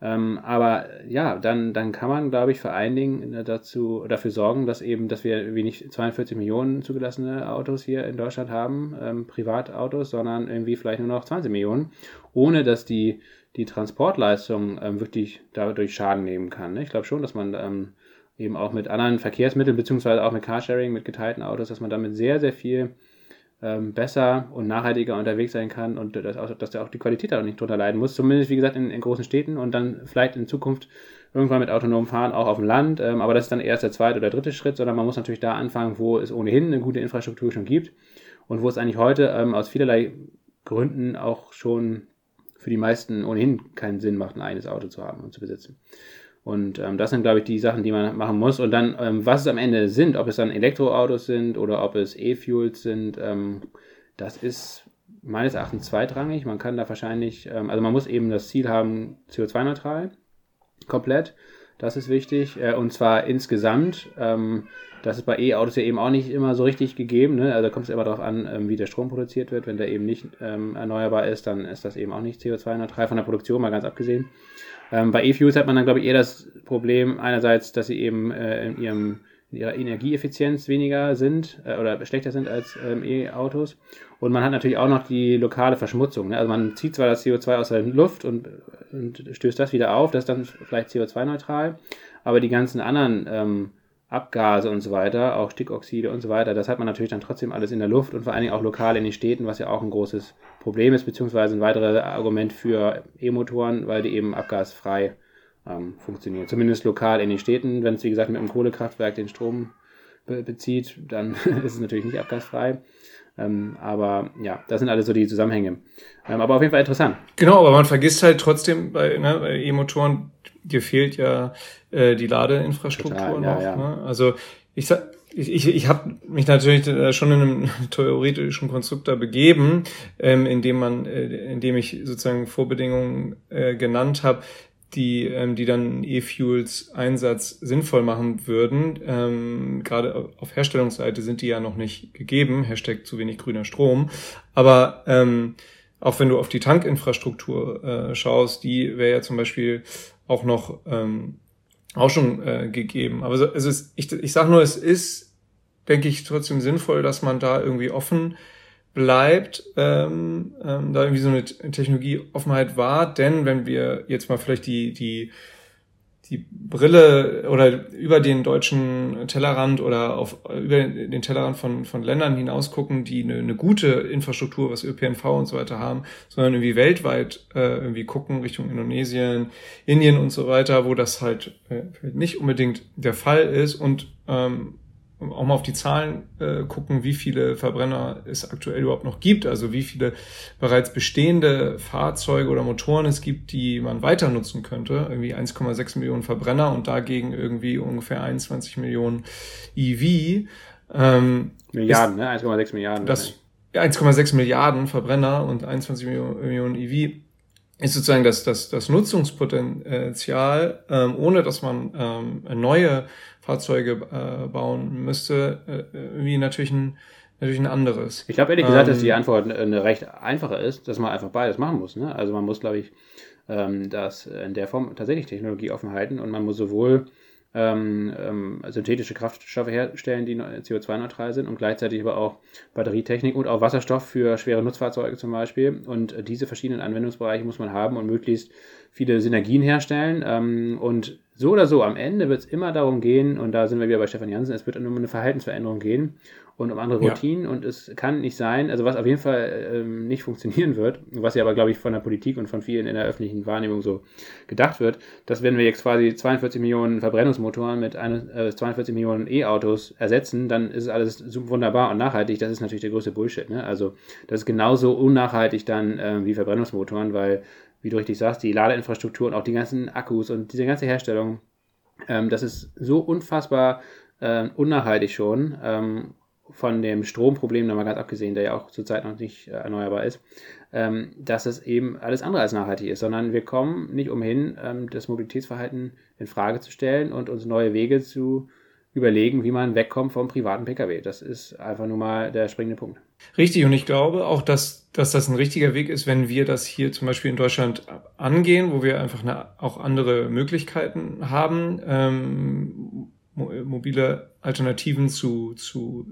Aber ja, dann, dann kann man, glaube ich, vor allen Dingen äh, dazu, dafür sorgen, dass eben, dass wir nicht 42 Millionen zugelassene Autos hier in Deutschland haben, Privatautos, sondern irgendwie vielleicht nur noch 20 Millionen, ohne dass die die Transportleistung ähm, wirklich dadurch Schaden nehmen kann. Ne? Ich glaube schon, dass man ähm, eben auch mit anderen Verkehrsmitteln, beziehungsweise auch mit Carsharing, mit geteilten Autos, dass man damit sehr, sehr viel ähm, besser und nachhaltiger unterwegs sein kann und dass, auch, dass da auch die Qualität auch nicht drunter leiden muss. Zumindest, wie gesagt, in, in, großen Städten und dann vielleicht in Zukunft irgendwann mit autonomem Fahren auch auf dem Land. Ähm, aber das ist dann erst der zweite oder dritte Schritt, sondern man muss natürlich da anfangen, wo es ohnehin eine gute Infrastruktur schon gibt und wo es eigentlich heute ähm, aus vielerlei Gründen auch schon für die meisten ohnehin keinen Sinn macht, ein eigenes Auto zu haben und zu besitzen. Und ähm, das sind, glaube ich, die Sachen, die man machen muss. Und dann, ähm, was es am Ende sind, ob es dann Elektroautos sind oder ob es E-Fuels sind, ähm, das ist meines Erachtens zweitrangig. Man kann da wahrscheinlich, ähm, also man muss eben das Ziel haben, CO2-neutral, komplett. Das ist wichtig. Äh, und zwar insgesamt. Ähm, das ist bei E-Autos ja eben auch nicht immer so richtig gegeben. Ne? Also kommt es immer darauf an, ähm, wie der Strom produziert wird. Wenn der eben nicht ähm, erneuerbar ist, dann ist das eben auch nicht CO2-neutral von der Produktion, mal ganz abgesehen. Ähm, bei E-Fuels hat man dann, glaube ich, eher das Problem einerseits, dass sie eben äh, in, ihrem, in ihrer Energieeffizienz weniger sind äh, oder schlechter sind als ähm, E-Autos. Und man hat natürlich auch noch die lokale Verschmutzung. Ne? Also man zieht zwar das CO2 aus der Luft und, und stößt das wieder auf, das ist dann vielleicht CO2-neutral, aber die ganzen anderen ähm, Abgase und so weiter, auch Stickoxide und so weiter, das hat man natürlich dann trotzdem alles in der Luft und vor allen Dingen auch lokal in den Städten, was ja auch ein großes Problem ist, beziehungsweise ein weiteres Argument für E-Motoren, weil die eben abgasfrei ähm, funktionieren. Zumindest lokal in den Städten. Wenn es, wie gesagt, mit einem Kohlekraftwerk den Strom be bezieht, dann ist es natürlich nicht abgasfrei. Ähm, aber ja, das sind alles so die Zusammenhänge. Ähm, aber auf jeden Fall interessant. Genau, aber man vergisst halt trotzdem bei, ne, E-Motoren, dir fehlt ja äh, die Ladeinfrastruktur Total, noch. Ja, ja. Ne? Also ich sag, ich, ich, ich habe mich natürlich schon in einem theoretischen Konstrukt da begeben, ähm, indem man, äh, indem ich sozusagen Vorbedingungen äh, genannt habe, die, ähm, die dann E-Fuels Einsatz sinnvoll machen würden. Ähm, Gerade auf Herstellungsseite sind die ja noch nicht gegeben, Hashtag zu wenig grüner Strom. Aber ähm, auch wenn du auf die Tankinfrastruktur äh, schaust, die wäre ja zum Beispiel auch noch ähm, auch schon äh, gegeben. Aber es ist, ich, ich sage nur, es ist, denke ich, trotzdem sinnvoll, dass man da irgendwie offen bleibt, ähm, ähm, da irgendwie so eine Technologieoffenheit war. Denn wenn wir jetzt mal vielleicht die, die die Brille oder über den deutschen Tellerrand oder auf, über den Tellerrand von, von Ländern hinaus gucken, die eine, eine gute Infrastruktur, was ÖPNV und so weiter haben, sondern irgendwie weltweit äh, irgendwie gucken, Richtung Indonesien, Indien und so weiter, wo das halt äh, nicht unbedingt der Fall ist und ähm, auch mal auf die Zahlen äh, gucken, wie viele Verbrenner es aktuell überhaupt noch gibt, also wie viele bereits bestehende Fahrzeuge oder Motoren es gibt, die man weiter nutzen könnte. Irgendwie 1,6 Millionen Verbrenner und dagegen irgendwie ungefähr 21 Millionen EV. Ähm, Milliarden, ne? 1,6 Milliarden. Das, 1,6 Milliarden Verbrenner und 21 Millionen EV ist sozusagen das, das, das Nutzungspotenzial, ähm, ohne dass man ähm, neue Fahrzeuge äh, bauen müsste, äh, irgendwie natürlich ein, natürlich ein anderes. Ich glaube ehrlich gesagt, ähm, dass die Antwort eine recht einfache ist, dass man einfach beides machen muss. Ne? Also man muss, glaube ich, ähm, das in der Form tatsächlich Technologie offen halten und man muss sowohl ähm, ähm, synthetische Kraftstoffe herstellen, die CO2-neutral sind und gleichzeitig aber auch Batterietechnik und auch Wasserstoff für schwere Nutzfahrzeuge zum Beispiel. Und äh, diese verschiedenen Anwendungsbereiche muss man haben und möglichst viele Synergien herstellen. Ähm, und so oder so, am Ende wird es immer darum gehen, und da sind wir wieder bei Stefan Jansen, es wird um eine Verhaltensveränderung gehen und um andere Routinen. Ja. Und es kann nicht sein, also was auf jeden Fall ähm, nicht funktionieren wird, was ja aber, glaube ich, von der Politik und von vielen in der öffentlichen Wahrnehmung so gedacht wird, dass wenn wir jetzt quasi 42 Millionen Verbrennungsmotoren mit eine, äh, 42 Millionen E-Autos ersetzen, dann ist alles wunderbar und nachhaltig. Das ist natürlich der größte Bullshit. Ne? Also das ist genauso unnachhaltig dann äh, wie Verbrennungsmotoren, weil, wie du richtig sagst, die Ladeinfrastruktur und auch die ganzen Akkus und diese ganze Herstellung, ähm, das ist so unfassbar äh, unnachhaltig schon. Ähm, von dem Stromproblem mal ganz abgesehen, der ja auch zurzeit noch nicht äh, erneuerbar ist, ähm, dass es eben alles andere als nachhaltig ist, sondern wir kommen nicht umhin, ähm, das Mobilitätsverhalten in Frage zu stellen und uns neue Wege zu überlegen, wie man wegkommt vom privaten Pkw. Das ist einfach nur mal der springende Punkt. Richtig, und ich glaube auch, dass, dass das ein richtiger Weg ist, wenn wir das hier zum Beispiel in Deutschland angehen, wo wir einfach eine, auch andere Möglichkeiten haben, ähm, mobile Alternativen zu, zu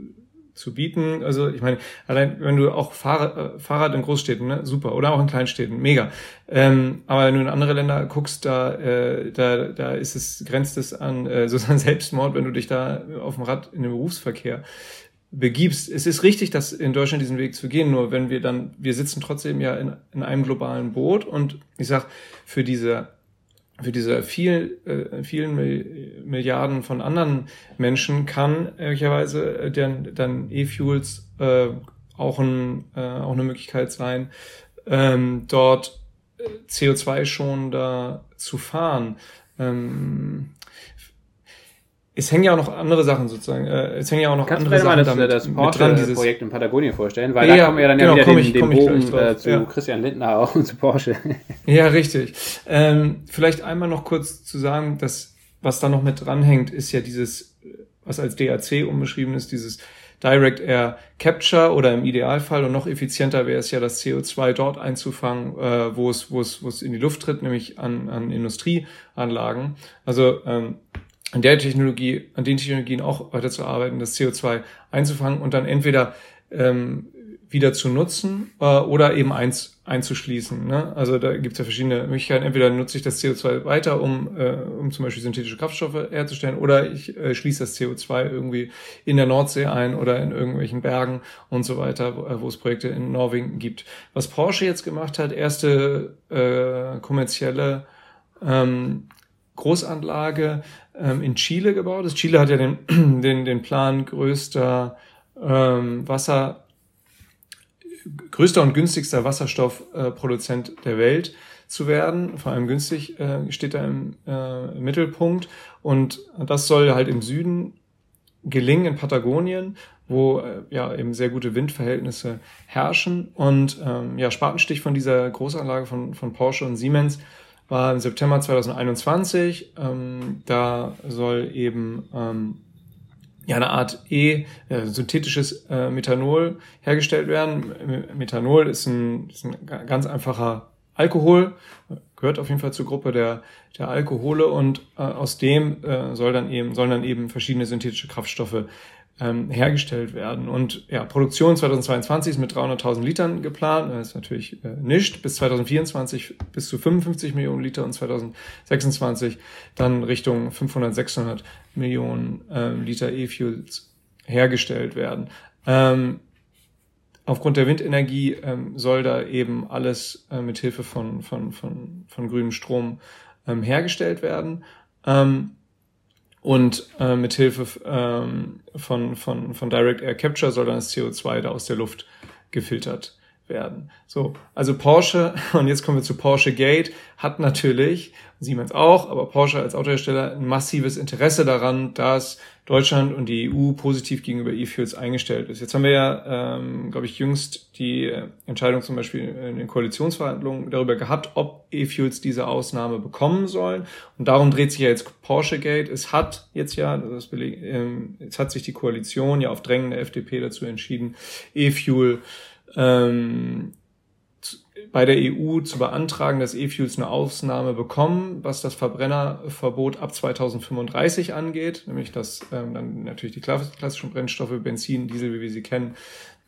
zu bieten. Also ich meine, allein wenn du auch Fahrrad, äh, Fahrrad in Großstädten, ne, super, oder auch in Kleinstädten, mega. Ähm, aber wenn du in andere Länder guckst, da, äh, da, da ist es, grenzt es an äh, sozusagen Selbstmord, wenn du dich da auf dem Rad in den Berufsverkehr begibst. Es ist richtig, dass in Deutschland diesen Weg zu gehen, nur wenn wir dann, wir sitzen trotzdem ja in, in einem globalen Boot und ich sag, für diese für diese viel, äh, vielen Milliarden von anderen Menschen kann ehrlicherweise äh, dann, dann E-Fuels äh, auch, ein, äh, auch eine Möglichkeit sein, ähm, dort äh, CO2-schonender zu fahren. Ähm, es hängen ja auch noch andere Sachen sozusagen. Äh, es hängen ja auch noch Kannst andere Sachen das, damit das Porsche dran, dieses Projekt in Patagonien vorstellen, weil ja, da kommen wir dann genau, ja wieder den, ich, den Bogen äh, zu ja. Christian Lindner auch und zu Porsche. Ja, richtig. Ähm, vielleicht einmal noch kurz zu sagen, dass was da noch mit dranhängt, ist ja dieses, was als DAC umbeschrieben ist, dieses Direct Air Capture oder im Idealfall und noch effizienter wäre es ja, das CO2 dort einzufangen, äh, wo es, wo es, wo es in die Luft tritt, nämlich an, an Industrieanlagen. Also ähm, an der Technologie, an den Technologien auch weiterzuarbeiten, das CO2 einzufangen und dann entweder ähm, wieder zu nutzen äh, oder eben eins einzuschließen. Ne? Also da gibt es ja verschiedene Möglichkeiten. Entweder nutze ich das CO2 weiter, um, äh, um zum Beispiel synthetische Kraftstoffe herzustellen, oder ich äh, schließe das CO2 irgendwie in der Nordsee ein oder in irgendwelchen Bergen und so weiter, wo, äh, wo es Projekte in Norwegen gibt. Was Porsche jetzt gemacht hat, erste äh, kommerzielle ähm, Großanlage ähm, in Chile gebaut ist. Chile hat ja den, den, den Plan größter ähm, Wasser, größter und günstigster Wasserstoffproduzent äh, der Welt zu werden. Vor allem günstig äh, steht da im, äh, Mittelpunkt. Und das soll halt im Süden gelingen, in Patagonien, wo äh, ja eben sehr gute Windverhältnisse herrschen. Und ähm, ja, Spatenstich von dieser Großanlage von, von Porsche und Siemens war im September 2021. Ähm, da soll eben ähm, ja eine Art E, äh, synthetisches äh, Methanol hergestellt werden. Methanol ist ein, ist ein ganz einfacher Alkohol, gehört auf jeden Fall zur Gruppe der, der Alkohole und äh, aus dem äh, soll dann eben, sollen dann eben verschiedene synthetische Kraftstoffe ähm, hergestellt werden. Und ja, Produktion 2022 ist mit 300.000 Litern geplant. Das ist natürlich äh, nicht. Bis 2024 bis zu 55 Millionen Liter und 2026 dann Richtung 500, 600 Millionen ähm, Liter E-Fuels hergestellt werden. Ähm, aufgrund der Windenergie ähm, soll da eben alles äh, mit Hilfe von, von, von, von grünem Strom ähm, hergestellt werden. Ähm, und äh, mit Hilfe ähm, von, von, von Direct Air Capture soll dann das CO2 da aus der Luft gefiltert werden. So, also Porsche, und jetzt kommen wir zu Porsche Gate, hat natürlich, Siemens auch, aber Porsche als Autohersteller ein massives Interesse daran, dass Deutschland und die EU positiv gegenüber E-Fuels eingestellt ist. Jetzt haben wir ja, ähm, glaube ich, jüngst die Entscheidung zum Beispiel in den Koalitionsverhandlungen darüber gehabt, ob E-Fuels diese Ausnahme bekommen sollen. Und darum dreht sich ja jetzt Porsche Gate. Es hat jetzt ja, das ähm, jetzt hat sich die Koalition ja auf Drängen der FDP dazu entschieden, E-Fuel ähm, bei der EU zu beantragen, dass E-Fuels eine Ausnahme bekommen, was das Verbrennerverbot ab 2035 angeht, nämlich dass ähm, dann natürlich die klassischen Brennstoffe, Benzin, Diesel, wie wir sie kennen,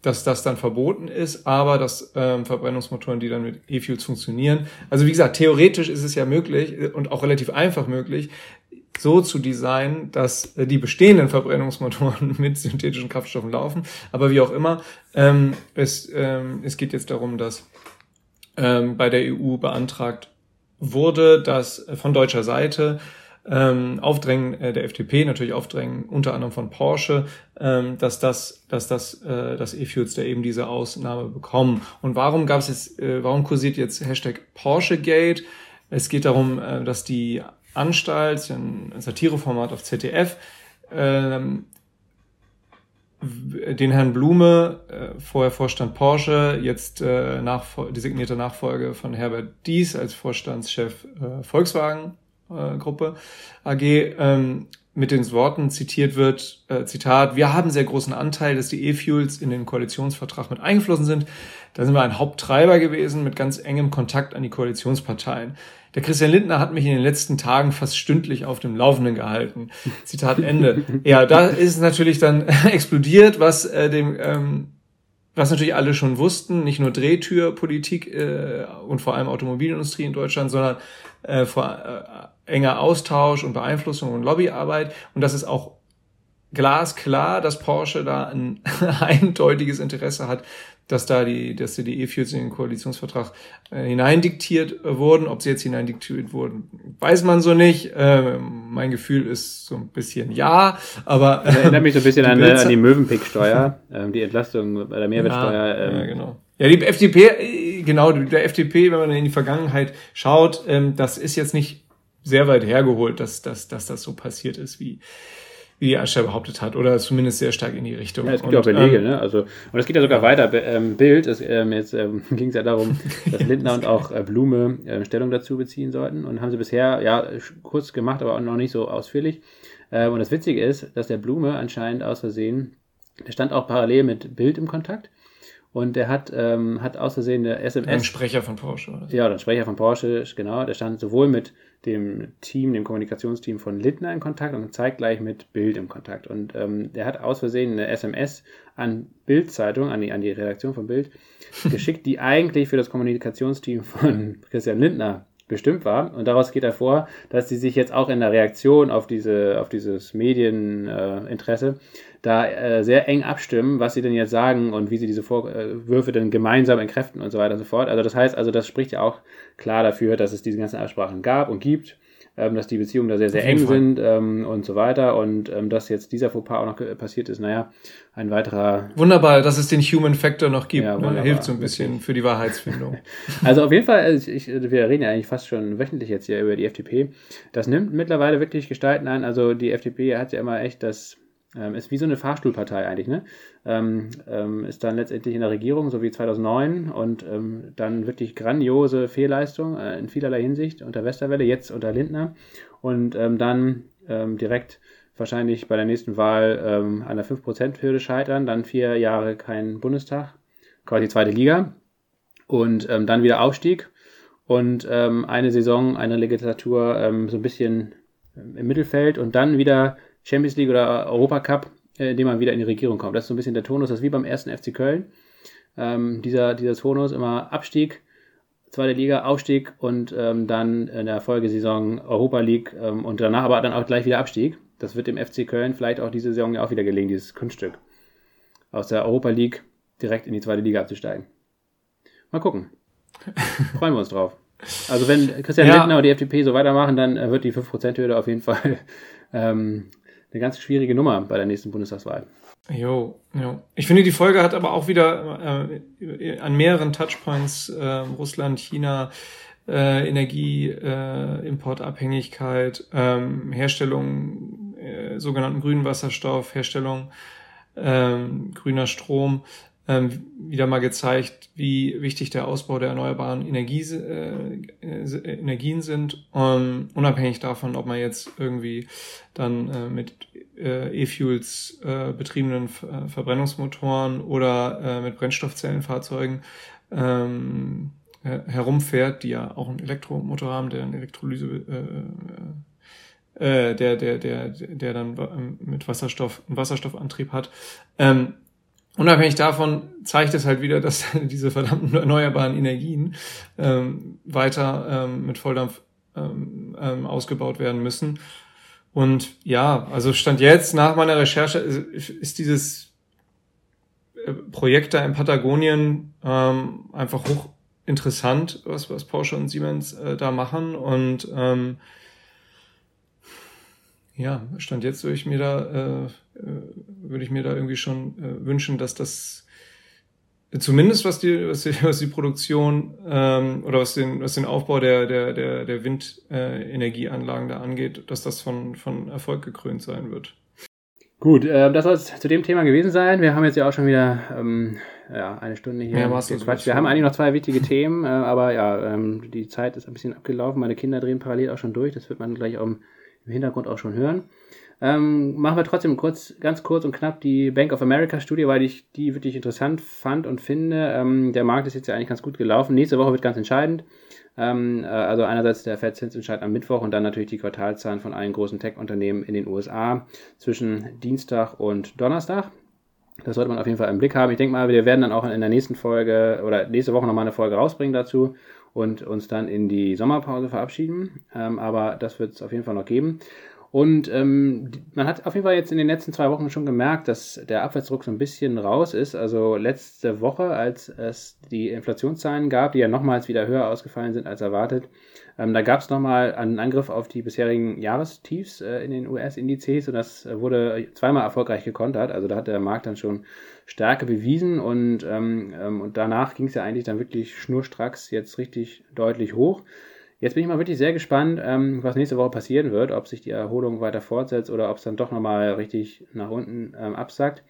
dass das dann verboten ist, aber dass ähm, Verbrennungsmotoren, die dann mit E-Fuels funktionieren. Also wie gesagt, theoretisch ist es ja möglich und auch relativ einfach möglich, so zu designen, dass äh, die bestehenden Verbrennungsmotoren mit synthetischen Kraftstoffen laufen. Aber wie auch immer, ähm, es, ähm, es geht jetzt darum, dass ähm, bei der EU beantragt wurde, dass von deutscher Seite ähm, Aufdrängen äh, der FDP, natürlich Aufdrängen unter anderem von Porsche, ähm, dass das, dass das, äh, das E-Fuels da eben diese Ausnahme bekommen. Und warum gab es jetzt, äh, warum kursiert jetzt Hashtag PorscheGate? Es geht darum, äh, dass die Anstalt, ein Satireformat auf ZDF, ähm, den Herrn Blume, äh, vorher Vorstand Porsche, jetzt äh, Nachfol designierte Nachfolge von Herbert Dies als Vorstandschef äh, Volkswagen äh, Gruppe AG, ähm, mit den Worten zitiert wird, äh, Zitat, wir haben sehr großen Anteil, dass die E-Fuels in den Koalitionsvertrag mit eingeflossen sind. Da sind wir ein Haupttreiber gewesen mit ganz engem Kontakt an die Koalitionsparteien. Der Christian Lindner hat mich in den letzten Tagen fast stündlich auf dem Laufenden gehalten. Zitat Ende. Ja, da ist natürlich dann explodiert, was äh, dem ähm, was natürlich alle schon wussten, nicht nur Drehtürpolitik äh, und vor allem Automobilindustrie in Deutschland, sondern äh, vor äh, enger Austausch und Beeinflussung und Lobbyarbeit. Und das ist auch glasklar, dass Porsche da ein eindeutiges Interesse hat, dass da die, dass die E-Fuels in den Koalitionsvertrag äh, hineindiktiert äh, wurden. Ob sie jetzt hineindiktiert wurden, weiß man so nicht. Äh, mein Gefühl ist so ein bisschen ja, aber. Das erinnert mich so ein bisschen an, äh, an die Möwenpick-Steuer, äh, die Entlastung bei der Mehrwertsteuer. Ja, ähm. ja, genau. Ja, die FDP, äh, genau, der FDP, wenn man in die Vergangenheit schaut, ähm, das ist jetzt nicht sehr weit hergeholt, dass, dass, dass das so passiert ist, wie, wie die Anstalt behauptet hat, oder zumindest sehr stark in die Richtung. Ja, es gibt ja auch Belege, ähm, ne? Also, und es geht ja sogar weiter. Ähm, Bild, es, ähm, jetzt ähm, ging es ja darum, dass Lindner und auch äh, Blume äh, Stellung dazu beziehen sollten und haben sie bisher ja kurz gemacht, aber auch noch nicht so ausführlich. Äh, und das Witzige ist, dass der Blume anscheinend aus Versehen, der stand auch parallel mit Bild im Kontakt und der hat, ähm, hat aus Versehen der SMS. Ein Sprecher von Porsche. Oder? Ja, ein Sprecher von Porsche, genau. Der stand sowohl mit dem Team, dem Kommunikationsteam von Lindner in Kontakt und zeitgleich mit Bild im Kontakt. Und ähm, der hat aus Versehen eine SMS an Bild-Zeitung, an die, an die Redaktion von Bild, geschickt, die eigentlich für das Kommunikationsteam von Christian Lindner bestimmt war. Und daraus geht hervor, dass sie sich jetzt auch in der Reaktion auf, diese, auf dieses Medieninteresse äh, da äh, sehr eng abstimmen, was sie denn jetzt sagen und wie sie diese Vorwürfe dann gemeinsam entkräften und so weiter und so fort. Also das heißt, also das spricht ja auch klar dafür, dass es diese ganzen Absprachen gab und gibt, ähm, dass die Beziehungen da sehr, sehr eng Fall. sind ähm, und so weiter und ähm, dass jetzt dieser Fauxpas auch noch passiert ist, naja, ein weiterer... Wunderbar, dass es den Human Factor noch gibt, ja, ne? hilft so ein bisschen wirklich. für die Wahrheitsfindung. also auf jeden Fall, also ich, wir reden ja eigentlich fast schon wöchentlich jetzt hier über die FDP. Das nimmt mittlerweile wirklich Gestalten an, also die FDP hat ja immer echt das ähm, ist wie so eine Fahrstuhlpartei eigentlich, ne? Ähm, ähm, ist dann letztendlich in der Regierung, so wie 2009 und ähm, dann wirklich grandiose Fehlleistung äh, in vielerlei Hinsicht unter Westerwelle, jetzt unter Lindner und ähm, dann ähm, direkt wahrscheinlich bei der nächsten Wahl an der 5%-Hürde scheitern, dann vier Jahre kein Bundestag, quasi zweite Liga und dann wieder Aufstieg und eine Saison, eine Legislatur so ein bisschen im Mittelfeld und dann wieder Champions League oder Europacup, äh, indem man wieder in die Regierung kommt. Das ist so ein bisschen der Tonus, das ist wie beim ersten FC Köln. Ähm, dieser, dieser Tonus immer Abstieg, zweite Liga, Aufstieg und ähm, dann in der Folgesaison Europa League ähm, und danach aber dann auch gleich wieder Abstieg. Das wird dem FC Köln vielleicht auch diese Saison ja auch wieder gelingen, dieses Kunststück. Aus der Europa League direkt in die zweite Liga abzusteigen. Mal gucken. Freuen wir uns drauf. Also wenn Christian ja. Lindner und die FDP so weitermachen, dann äh, wird die 5%-Hürde auf jeden Fall ähm, eine ganz schwierige Nummer bei der nächsten Bundestagswahl. Jo, jo. Ich finde, die Folge hat aber auch wieder äh, an mehreren Touchpoints äh, Russland, China, äh, Energie, äh, Importabhängigkeit, ähm, Herstellung äh, sogenannten grünen Wasserstoff, Herstellung ähm, grüner Strom wieder mal gezeigt, wie wichtig der Ausbau der erneuerbaren Energie, äh, äh, Energien sind, um, unabhängig davon, ob man jetzt irgendwie dann äh, mit äh, E-Fuels äh, betriebenen Verbrennungsmotoren oder äh, mit Brennstoffzellenfahrzeugen ähm, herumfährt, die ja auch einen Elektromotor haben, der eine Elektrolyse der, der, der, der dann mit Wasserstoff, einen Wasserstoffantrieb hat. Ähm, unabhängig davon zeigt es halt wieder, dass diese verdammten erneuerbaren Energien ähm, weiter ähm, mit Volldampf ähm, ähm, ausgebaut werden müssen. Und ja, also Stand jetzt nach meiner Recherche ist, ist dieses äh, Projekt da in Patagonien ähm, einfach hoch interessant, was, was Porsche und Siemens äh, da machen. Und ähm, ja, Stand jetzt würde ich mir da, äh, würde ich mir da irgendwie schon äh, wünschen, dass das zumindest was die, was die, was die Produktion ähm, oder was den, was den Aufbau der, der, der, der Windenergieanlagen da angeht, dass das von, von Erfolg gekrönt sein wird. Gut, äh, das soll es zu dem Thema gewesen sein. Wir haben jetzt ja auch schon wieder ähm, ja, eine Stunde hier. Ja, was Quatsch. Wir haben eigentlich noch zwei wichtige Themen, äh, aber ja, ähm, die Zeit ist ein bisschen abgelaufen. Meine Kinder drehen parallel auch schon durch. Das wird man gleich auch im Hintergrund auch schon hören. Ähm, machen wir trotzdem kurz, ganz kurz und knapp die Bank of America Studie, weil ich die wirklich interessant fand und finde. Ähm, der Markt ist jetzt ja eigentlich ganz gut gelaufen. Nächste Woche wird ganz entscheidend. Ähm, äh, also einerseits der Fed-Zinsentscheid am Mittwoch und dann natürlich die Quartalzahlen von allen großen Tech-Unternehmen in den USA zwischen Dienstag und Donnerstag. Das sollte man auf jeden Fall im Blick haben. Ich denke mal, wir werden dann auch in der nächsten Folge oder nächste Woche nochmal eine Folge rausbringen dazu und uns dann in die Sommerpause verabschieden. Ähm, aber das wird es auf jeden Fall noch geben. Und ähm, man hat auf jeden Fall jetzt in den letzten zwei Wochen schon gemerkt, dass der Abwärtsdruck so ein bisschen raus ist. Also letzte Woche, als es die Inflationszahlen gab, die ja nochmals wieder höher ausgefallen sind als erwartet, ähm, da gab es nochmal einen Angriff auf die bisherigen Jahrestiefs äh, in den US-Indizes und das wurde zweimal erfolgreich gekontert. Also da hat der Markt dann schon Stärke bewiesen und, ähm, ähm und danach ging es ja eigentlich dann wirklich schnurstracks jetzt richtig deutlich hoch. Jetzt bin ich mal wirklich sehr gespannt, ähm, was nächste Woche passieren wird, ob sich die Erholung weiter fortsetzt oder ob es dann doch nochmal richtig nach unten ähm, absackt.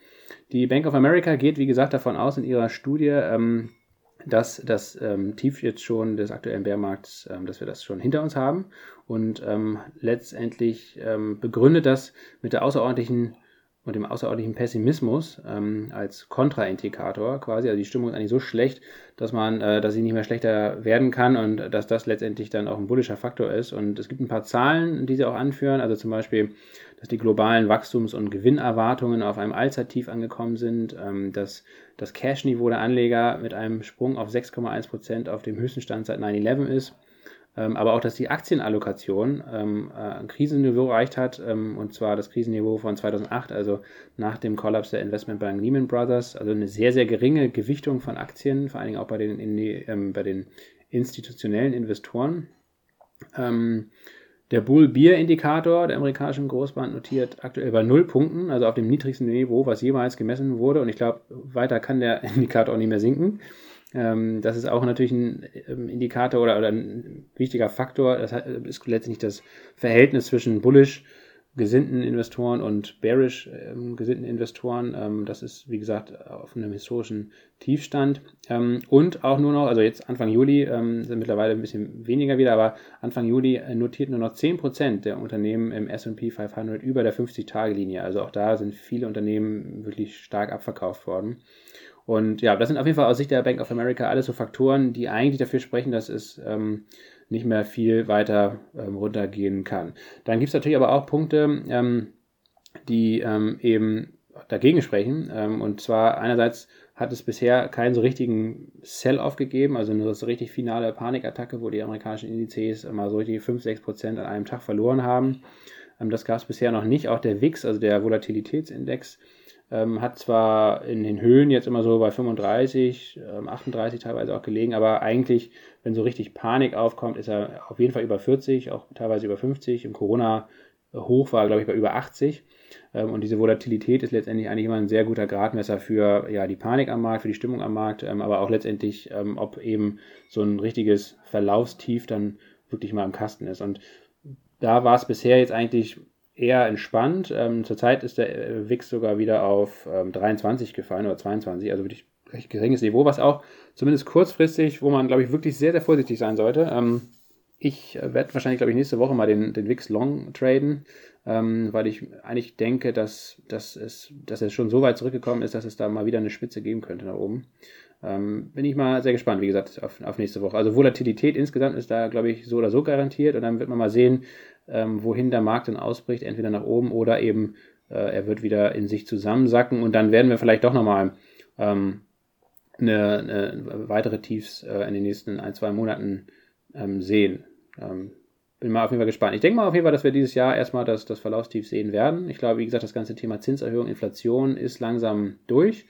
Die Bank of America geht, wie gesagt, davon aus in ihrer Studie, ähm, dass das ähm, Tief jetzt schon des aktuellen Bärmarkts, ähm, dass wir das schon hinter uns haben und ähm, letztendlich begründet das mit der außerordentlichen und dem außerordentlichen Pessimismus ähm, als Kontraindikator quasi. Also die Stimmung ist eigentlich so schlecht, dass man, äh, dass sie nicht mehr schlechter werden kann und dass das letztendlich dann auch ein bullischer Faktor ist. Und es gibt ein paar Zahlen, die sie auch anführen. Also zum Beispiel, dass die globalen Wachstums- und Gewinnerwartungen auf einem Allzeittief angekommen sind, ähm, dass das Cash-Niveau der Anleger mit einem Sprung auf 6,1 Prozent auf dem höchsten Stand seit 9-11 ist aber auch, dass die Aktienallokation ähm, äh, ein Krisenniveau erreicht hat, ähm, und zwar das Krisenniveau von 2008, also nach dem Kollaps der Investmentbank Lehman Brothers, also eine sehr, sehr geringe Gewichtung von Aktien, vor allen Dingen auch bei den, die, ähm, bei den institutionellen Investoren. Ähm, der Bull-Beer-Indikator der amerikanischen Großbank notiert aktuell bei null Punkten, also auf dem niedrigsten Niveau, was jemals gemessen wurde. Und ich glaube, weiter kann der Indikator auch nicht mehr sinken. Ähm, das ist auch natürlich ein ähm, Indikator oder, oder ein wichtiger Faktor. Das ist letztlich das Verhältnis zwischen bullish gesinnten Investoren und bearish ähm, gesinnten Investoren. Ähm, das ist, wie gesagt, auf einem historischen Tiefstand. Ähm, und auch nur noch, also jetzt Anfang Juli ähm, sind mittlerweile ein bisschen weniger wieder, aber Anfang Juli äh, notiert nur noch 10% der Unternehmen im S&P 500 über der 50-Tage-Linie. Also auch da sind viele Unternehmen wirklich stark abverkauft worden. Und ja, das sind auf jeden Fall aus Sicht der Bank of America alles so Faktoren, die eigentlich dafür sprechen, dass es ähm, nicht mehr viel weiter ähm, runtergehen kann. Dann gibt es natürlich aber auch Punkte, ähm, die ähm, eben dagegen sprechen. Ähm, und zwar einerseits hat es bisher keinen so richtigen Sell-off gegeben, also eine so richtig finale Panikattacke, wo die amerikanischen Indizes mal so richtig 5, 6 Prozent an einem Tag verloren haben. Ähm, das gab es bisher noch nicht. Auch der WIX, also der Volatilitätsindex, ähm, hat zwar in den Höhen jetzt immer so bei 35, ähm, 38 teilweise auch gelegen, aber eigentlich, wenn so richtig Panik aufkommt, ist er auf jeden Fall über 40, auch teilweise über 50. Im Corona-Hoch war, glaube ich, bei über 80. Ähm, und diese Volatilität ist letztendlich eigentlich immer ein sehr guter Gradmesser für ja, die Panik am Markt, für die Stimmung am Markt, ähm, aber auch letztendlich, ähm, ob eben so ein richtiges Verlaufstief dann wirklich mal im Kasten ist. Und da war es bisher jetzt eigentlich eher entspannt. Ähm, zurzeit ist der äh, WIX sogar wieder auf ähm, 23 gefallen oder 22, also wirklich recht geringes Niveau, was auch zumindest kurzfristig, wo man, glaube ich, wirklich sehr, sehr vorsichtig sein sollte. Ähm, ich äh, werde wahrscheinlich, glaube ich, nächste Woche mal den, den WIX Long traden, ähm, weil ich eigentlich denke, dass, dass, es, dass es schon so weit zurückgekommen ist, dass es da mal wieder eine Spitze geben könnte nach oben. Ähm, bin ich mal sehr gespannt, wie gesagt, auf, auf nächste Woche. Also Volatilität insgesamt ist da, glaube ich, so oder so garantiert und dann wird man mal sehen, ähm, wohin der Markt dann ausbricht, entweder nach oben oder eben äh, er wird wieder in sich zusammensacken und dann werden wir vielleicht doch nochmal ähm, eine, eine weitere Tiefs äh, in den nächsten ein, zwei Monaten ähm, sehen. Ähm, bin mal auf jeden Fall gespannt. Ich denke mal auf jeden Fall, dass wir dieses Jahr erstmal das, das Verlaufstief sehen werden. Ich glaube, wie gesagt, das ganze Thema Zinserhöhung, Inflation ist langsam durch.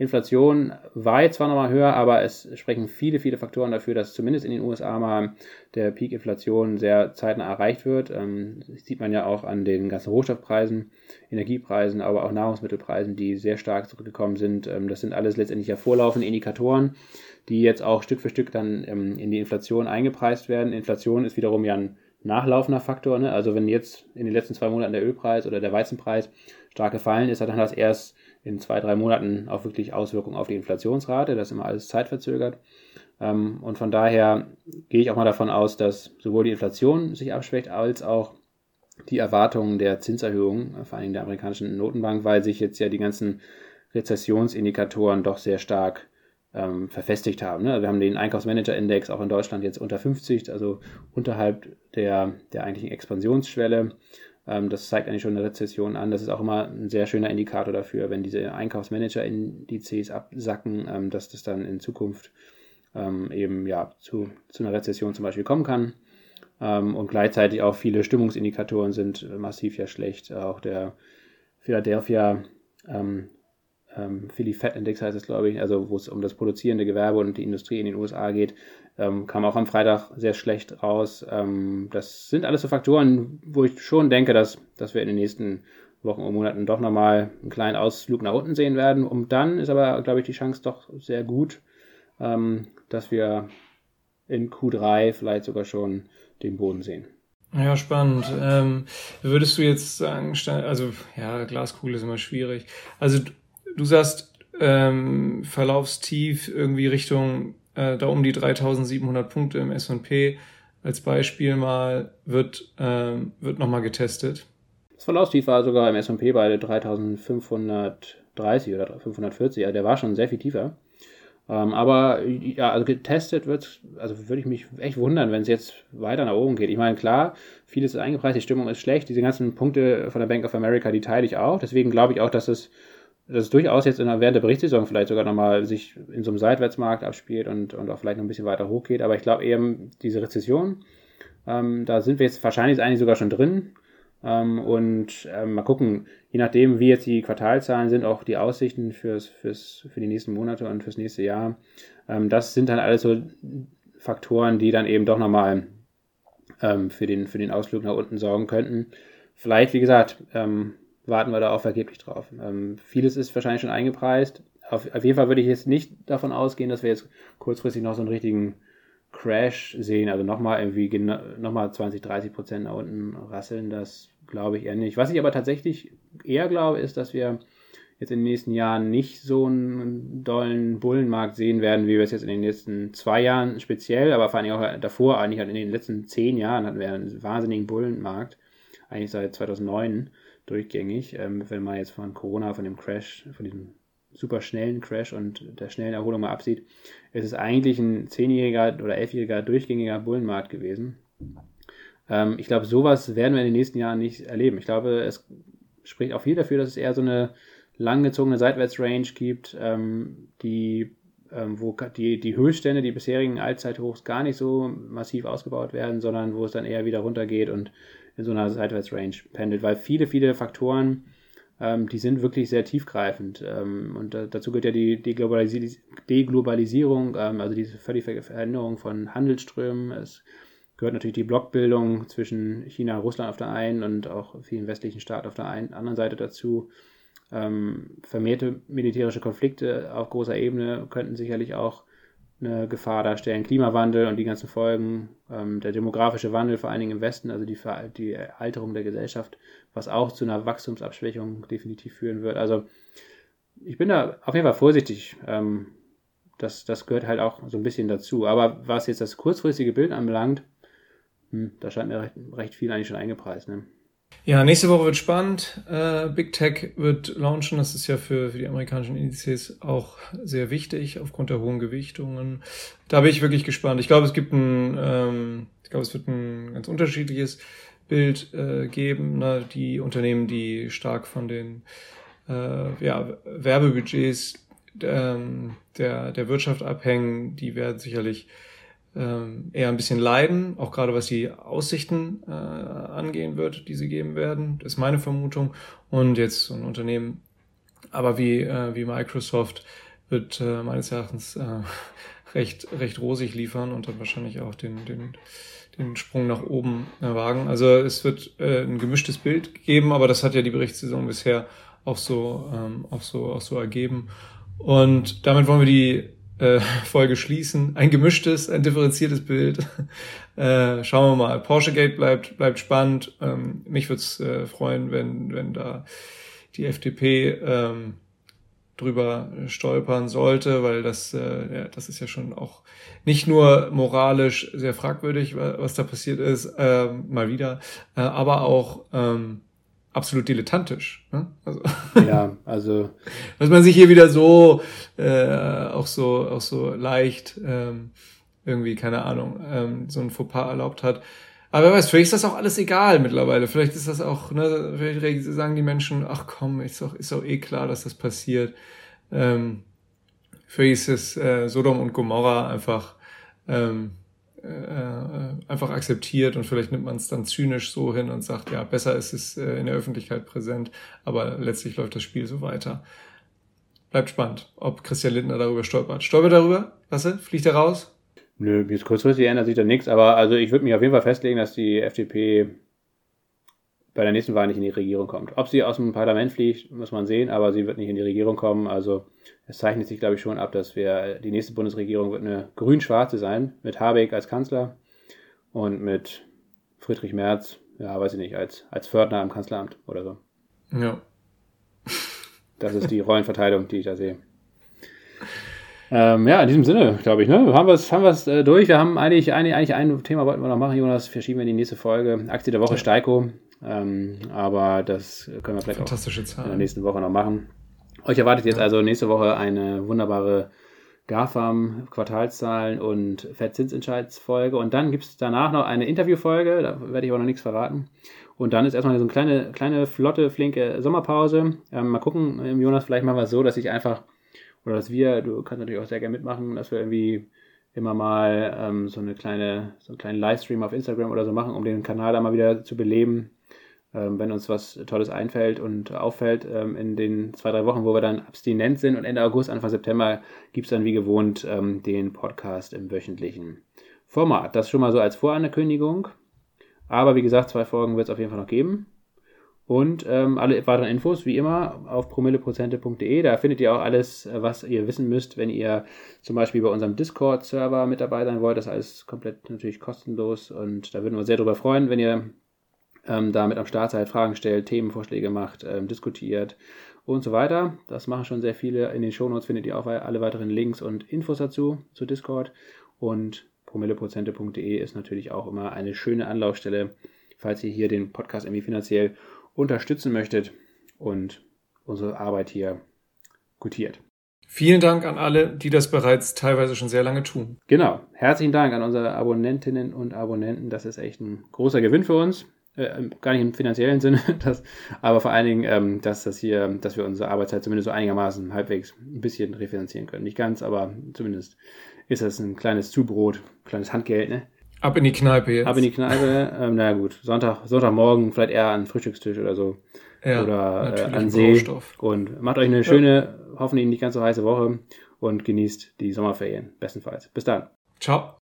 Inflation war jetzt zwar nochmal höher, aber es sprechen viele, viele Faktoren dafür, dass zumindest in den USA mal der Peak Inflation sehr zeitnah erreicht wird. Ähm, das sieht man ja auch an den ganzen Rohstoffpreisen, Energiepreisen, aber auch Nahrungsmittelpreisen, die sehr stark zurückgekommen sind. Ähm, das sind alles letztendlich ja vorlaufende Indikatoren, die jetzt auch Stück für Stück dann ähm, in die Inflation eingepreist werden. Inflation ist wiederum ja ein nachlaufender Faktor. Ne? Also wenn jetzt in den letzten zwei Monaten der Ölpreis oder der Weizenpreis stark gefallen ist, dann hat das erst in zwei, drei Monaten auch wirklich Auswirkungen auf die Inflationsrate. Das ist immer alles zeitverzögert. Ähm, und von daher gehe ich auch mal davon aus, dass sowohl die Inflation sich abschwächt, als auch die Erwartungen der Zinserhöhung, vor allem der amerikanischen Notenbank, weil sich jetzt ja die ganzen Rezessionsindikatoren doch sehr stark ähm, verfestigt haben. Ne? Wir haben den Einkaufsmanager-Index auch in Deutschland jetzt unter 50, also unterhalb der, der eigentlichen Expansionsschwelle. Ähm, das zeigt eigentlich schon eine Rezession an. Das ist auch immer ein sehr schöner Indikator dafür, wenn diese Einkaufsmanager-Indizes absacken, ähm, dass das dann in Zukunft ähm, eben ja zu, zu einer Rezession zum Beispiel kommen kann. und gleichzeitig auch viele Stimmungsindikatoren sind massiv ja schlecht. Auch der Philadelphia ähm, Philly Fat Index heißt es, glaube ich, also wo es um das produzierende Gewerbe und die Industrie in den USA geht, ähm, kam auch am Freitag sehr schlecht raus. Ähm, das sind alles so Faktoren, wo ich schon denke, dass, dass wir in den nächsten Wochen und Monaten doch nochmal einen kleinen Ausflug nach unten sehen werden. Und dann ist aber, glaube ich, die Chance doch sehr gut, ähm, dass wir in Q3 vielleicht sogar schon den Boden sehen. Ja, spannend. Ähm, würdest du jetzt sagen, also ja, Glaskugel ist immer schwierig. Also du sagst, ähm, Verlaufstief irgendwie Richtung äh, da um die 3700 Punkte im S&P als Beispiel mal wird, ähm, wird nochmal getestet. Das Verlaufstief war sogar im S&P bei 3530 oder 540, also der war schon sehr viel tiefer. Ähm, aber ja, also getestet wird, also würde ich mich echt wundern, wenn es jetzt weiter nach oben geht. Ich meine, klar, vieles ist eingepreist, die Stimmung ist schlecht, diese ganzen Punkte von der Bank of America, die teile ich auch. Deswegen glaube ich auch, dass es dass es durchaus jetzt in der, während der Berichtssaison vielleicht sogar nochmal sich in so einem Seitwärtsmarkt abspielt und, und auch vielleicht noch ein bisschen weiter hochgeht. Aber ich glaube eben, diese Rezession, ähm, da sind wir jetzt wahrscheinlich eigentlich sogar schon drin. Ähm, und ähm, mal gucken, je nachdem, wie jetzt die Quartalzahlen sind, auch die Aussichten fürs, fürs, für die nächsten Monate und fürs nächste Jahr. Ähm, das sind dann alles so Faktoren, die dann eben doch nochmal ähm, für, den, für den Ausflug nach unten sorgen könnten. Vielleicht, wie gesagt, ähm, warten wir da auch vergeblich drauf. Ähm, vieles ist wahrscheinlich schon eingepreist. Auf, auf, jeden Fall würde ich jetzt nicht davon ausgehen, dass wir jetzt kurzfristig noch so einen richtigen Crash sehen, also nochmal irgendwie nochmal 20, 30 Prozent nach unten rasseln, das glaube ich eher nicht. Was ich aber tatsächlich eher glaube, ist, dass wir jetzt in den nächsten Jahren nicht so einen dollen Bullenmarkt sehen werden, wie wir es jetzt in den letzten zwei Jahren speziell, aber vor allem auch davor, eigentlich halt in den letzten zehn Jahren hatten wir einen wahnsinnigen Bullenmarkt, eigentlich seit 2009 durchgängig. Ähm, wenn man jetzt von Corona, von dem Crash, von diesem super schnellen Crash und der schnellen Erholung mal absieht, ist es eigentlich ein zehnjähriger oder elfjähriger durchgängiger Bullenmarkt gewesen. Ähm, ich glaube, sowas werden wir in den nächsten Jahren nicht erleben. Ich glaube, es spricht auch viel dafür, dass es eher so eine langgezogene Seitwärtsrange gibt, ähm, die ähm, wo die, die Höchststände, die bisherigen Allzeithochs gar nicht so massiv ausgebaut werden, sondern wo es dann eher wieder runtergeht und in so einer Seitwärtsrange pendelt, weil viele, viele Faktoren, ähm, die sind wirklich sehr tiefgreifend. Ähm, und da, dazu gehört ja die Deglobalisierung, ähm, also diese völlige Veränderung von Handelsströmen. Es gehört natürlich die Blockbildung zwischen China und Russland auf der einen und auch vielen westlichen Staaten auf der einen, anderen Seite dazu. Ähm, vermehrte militärische Konflikte auf großer Ebene könnten sicherlich auch eine Gefahr darstellen. Klimawandel und die ganzen Folgen, ähm, der demografische Wandel vor allen Dingen im Westen, also die, die Alterung der Gesellschaft, was auch zu einer Wachstumsabschwächung definitiv führen wird. Also ich bin da auf jeden Fall vorsichtig. Ähm, das, das gehört halt auch so ein bisschen dazu. Aber was jetzt das kurzfristige Bild anbelangt, hm, da scheint mir recht, recht viel eigentlich schon eingepreist. Ne? Ja, nächste Woche wird spannend. Äh, Big Tech wird launchen. Das ist ja für, für die amerikanischen Indizes auch sehr wichtig aufgrund der hohen Gewichtungen. Da bin ich wirklich gespannt. Ich glaube, es gibt ein, ähm, ich glaube, es wird ein ganz unterschiedliches Bild äh, geben. Ne? Die Unternehmen, die stark von den äh, ja, Werbebudgets ähm, der, der Wirtschaft abhängen, die werden sicherlich ähm, eher ein bisschen leiden, auch gerade was die Aussichten äh, angehen wird, die sie geben werden. Das ist meine Vermutung. Und jetzt so ein Unternehmen, aber wie, äh, wie Microsoft wird äh, meines Erachtens äh, recht, recht rosig liefern und dann wahrscheinlich auch den, den, den Sprung nach oben äh, wagen. Also es wird äh, ein gemischtes Bild geben, aber das hat ja die Berichtssaison bisher auch so, ähm, auch so, auch so ergeben. Und damit wollen wir die äh, Folge schließen. Ein gemischtes, ein differenziertes Bild. äh, schauen wir mal. Porsche Gate bleibt, bleibt spannend. Ähm, mich würde es äh, freuen, wenn, wenn da die FDP ähm, drüber stolpern sollte, weil das, äh, ja, das ist ja schon auch nicht nur moralisch sehr fragwürdig, was da passiert ist, äh, mal wieder, äh, aber auch ähm, absolut dilettantisch. Ne? Also, ja, also dass man sich hier wieder so äh, auch so auch so leicht ähm, irgendwie keine Ahnung ähm, so ein Fauxpas erlaubt hat. Aber wer weiß, vielleicht ist das auch alles egal mittlerweile. Vielleicht ist das auch, ne, vielleicht sagen die Menschen, ach komm, ist doch, ist doch eh klar, dass das passiert. Ähm, vielleicht ist es äh, Sodom und Gomorra einfach ähm, äh, einfach akzeptiert und vielleicht nimmt man es dann zynisch so hin und sagt, ja, besser ist es äh, in der Öffentlichkeit präsent, aber letztlich läuft das Spiel so weiter. Bleibt spannend, ob Christian Lindner darüber stolpert. Stolpert darüber? Lasse? Fliegt er raus? Nö, jetzt kurzfristig ändert sich da nichts, aber also ich würde mich auf jeden Fall festlegen, dass die FDP bei der nächsten Wahl nicht in die Regierung kommt. Ob sie aus dem Parlament fliegt, muss man sehen, aber sie wird nicht in die Regierung kommen. Also es zeichnet sich, glaube ich, schon ab, dass wir die nächste Bundesregierung wird eine grün-schwarze sein, mit Habeck als Kanzler und mit Friedrich Merz, ja, weiß ich nicht, als, als Fördner im Kanzleramt oder so. Ja. Das ist die Rollenverteilung, die ich da sehe. Ähm, ja, in diesem Sinne, glaube ich, ne? Haben wir es haben äh, durch. Wir haben eigentlich, eigentlich, eigentlich ein Thema wollten wir noch machen, Jonas. Verschieben wir in die nächste Folge. Aktie der Woche, Steiko. Ähm, aber das können wir vielleicht auch in der nächsten Woche noch machen. Euch erwartet jetzt also nächste Woche eine wunderbare GAFAM, Quartalszahlen und Fettzinsentscheidsfolge. Und dann gibt es danach noch eine Interviewfolge, da werde ich aber noch nichts verraten. Und dann ist erstmal so eine kleine, kleine flotte, flinke Sommerpause. Ähm, mal gucken, ähm, Jonas, vielleicht machen wir es so, dass ich einfach, oder dass wir, du kannst natürlich auch sehr gerne mitmachen, dass wir irgendwie immer mal ähm, so eine kleine, so einen kleinen Livestream auf Instagram oder so machen, um den Kanal da mal wieder zu beleben wenn uns was Tolles einfällt und auffällt ähm, in den zwei, drei Wochen, wo wir dann abstinent sind und Ende August, Anfang September gibt es dann wie gewohnt ähm, den Podcast im wöchentlichen Format. Das schon mal so als Vorankündigung. Aber wie gesagt, zwei Folgen wird es auf jeden Fall noch geben. Und ähm, alle weiteren Infos, wie immer, auf promilleprozente.de. Da findet ihr auch alles, was ihr wissen müsst, wenn ihr zum Beispiel bei unserem Discord-Server mit dabei sein wollt. Das ist alles komplett natürlich kostenlos. Und da würden wir uns sehr darüber freuen, wenn ihr ähm, damit am Start seid, Fragen stellt, Themenvorschläge macht, ähm, diskutiert und so weiter. Das machen schon sehr viele. In den Shownotes findet ihr auch alle weiteren Links und Infos dazu, zu Discord. Und promilleprozente.de ist natürlich auch immer eine schöne Anlaufstelle, falls ihr hier den Podcast irgendwie finanziell unterstützen möchtet und unsere Arbeit hier gutiert. Vielen Dank an alle, die das bereits teilweise schon sehr lange tun. Genau. Herzlichen Dank an unsere Abonnentinnen und Abonnenten. Das ist echt ein großer Gewinn für uns äh, gar nicht im finanziellen Sinne, das, aber vor allen Dingen, ähm, dass das hier, dass wir unsere Arbeitszeit zumindest so einigermaßen halbwegs ein bisschen refinanzieren können. Nicht ganz, aber zumindest ist das ein kleines Zubrot, kleines Handgeld, ne? Ab in die Kneipe jetzt. Ab in die Kneipe, ähm, naja gut, Sonntag, Sonntagmorgen vielleicht eher an Frühstückstisch oder so. Ja, oder äh, an See. Rohstoff. Und macht euch eine schöne, ja. hoffentlich nicht ganz so heiße Woche und genießt die Sommerferien, bestenfalls. Bis dann. Ciao.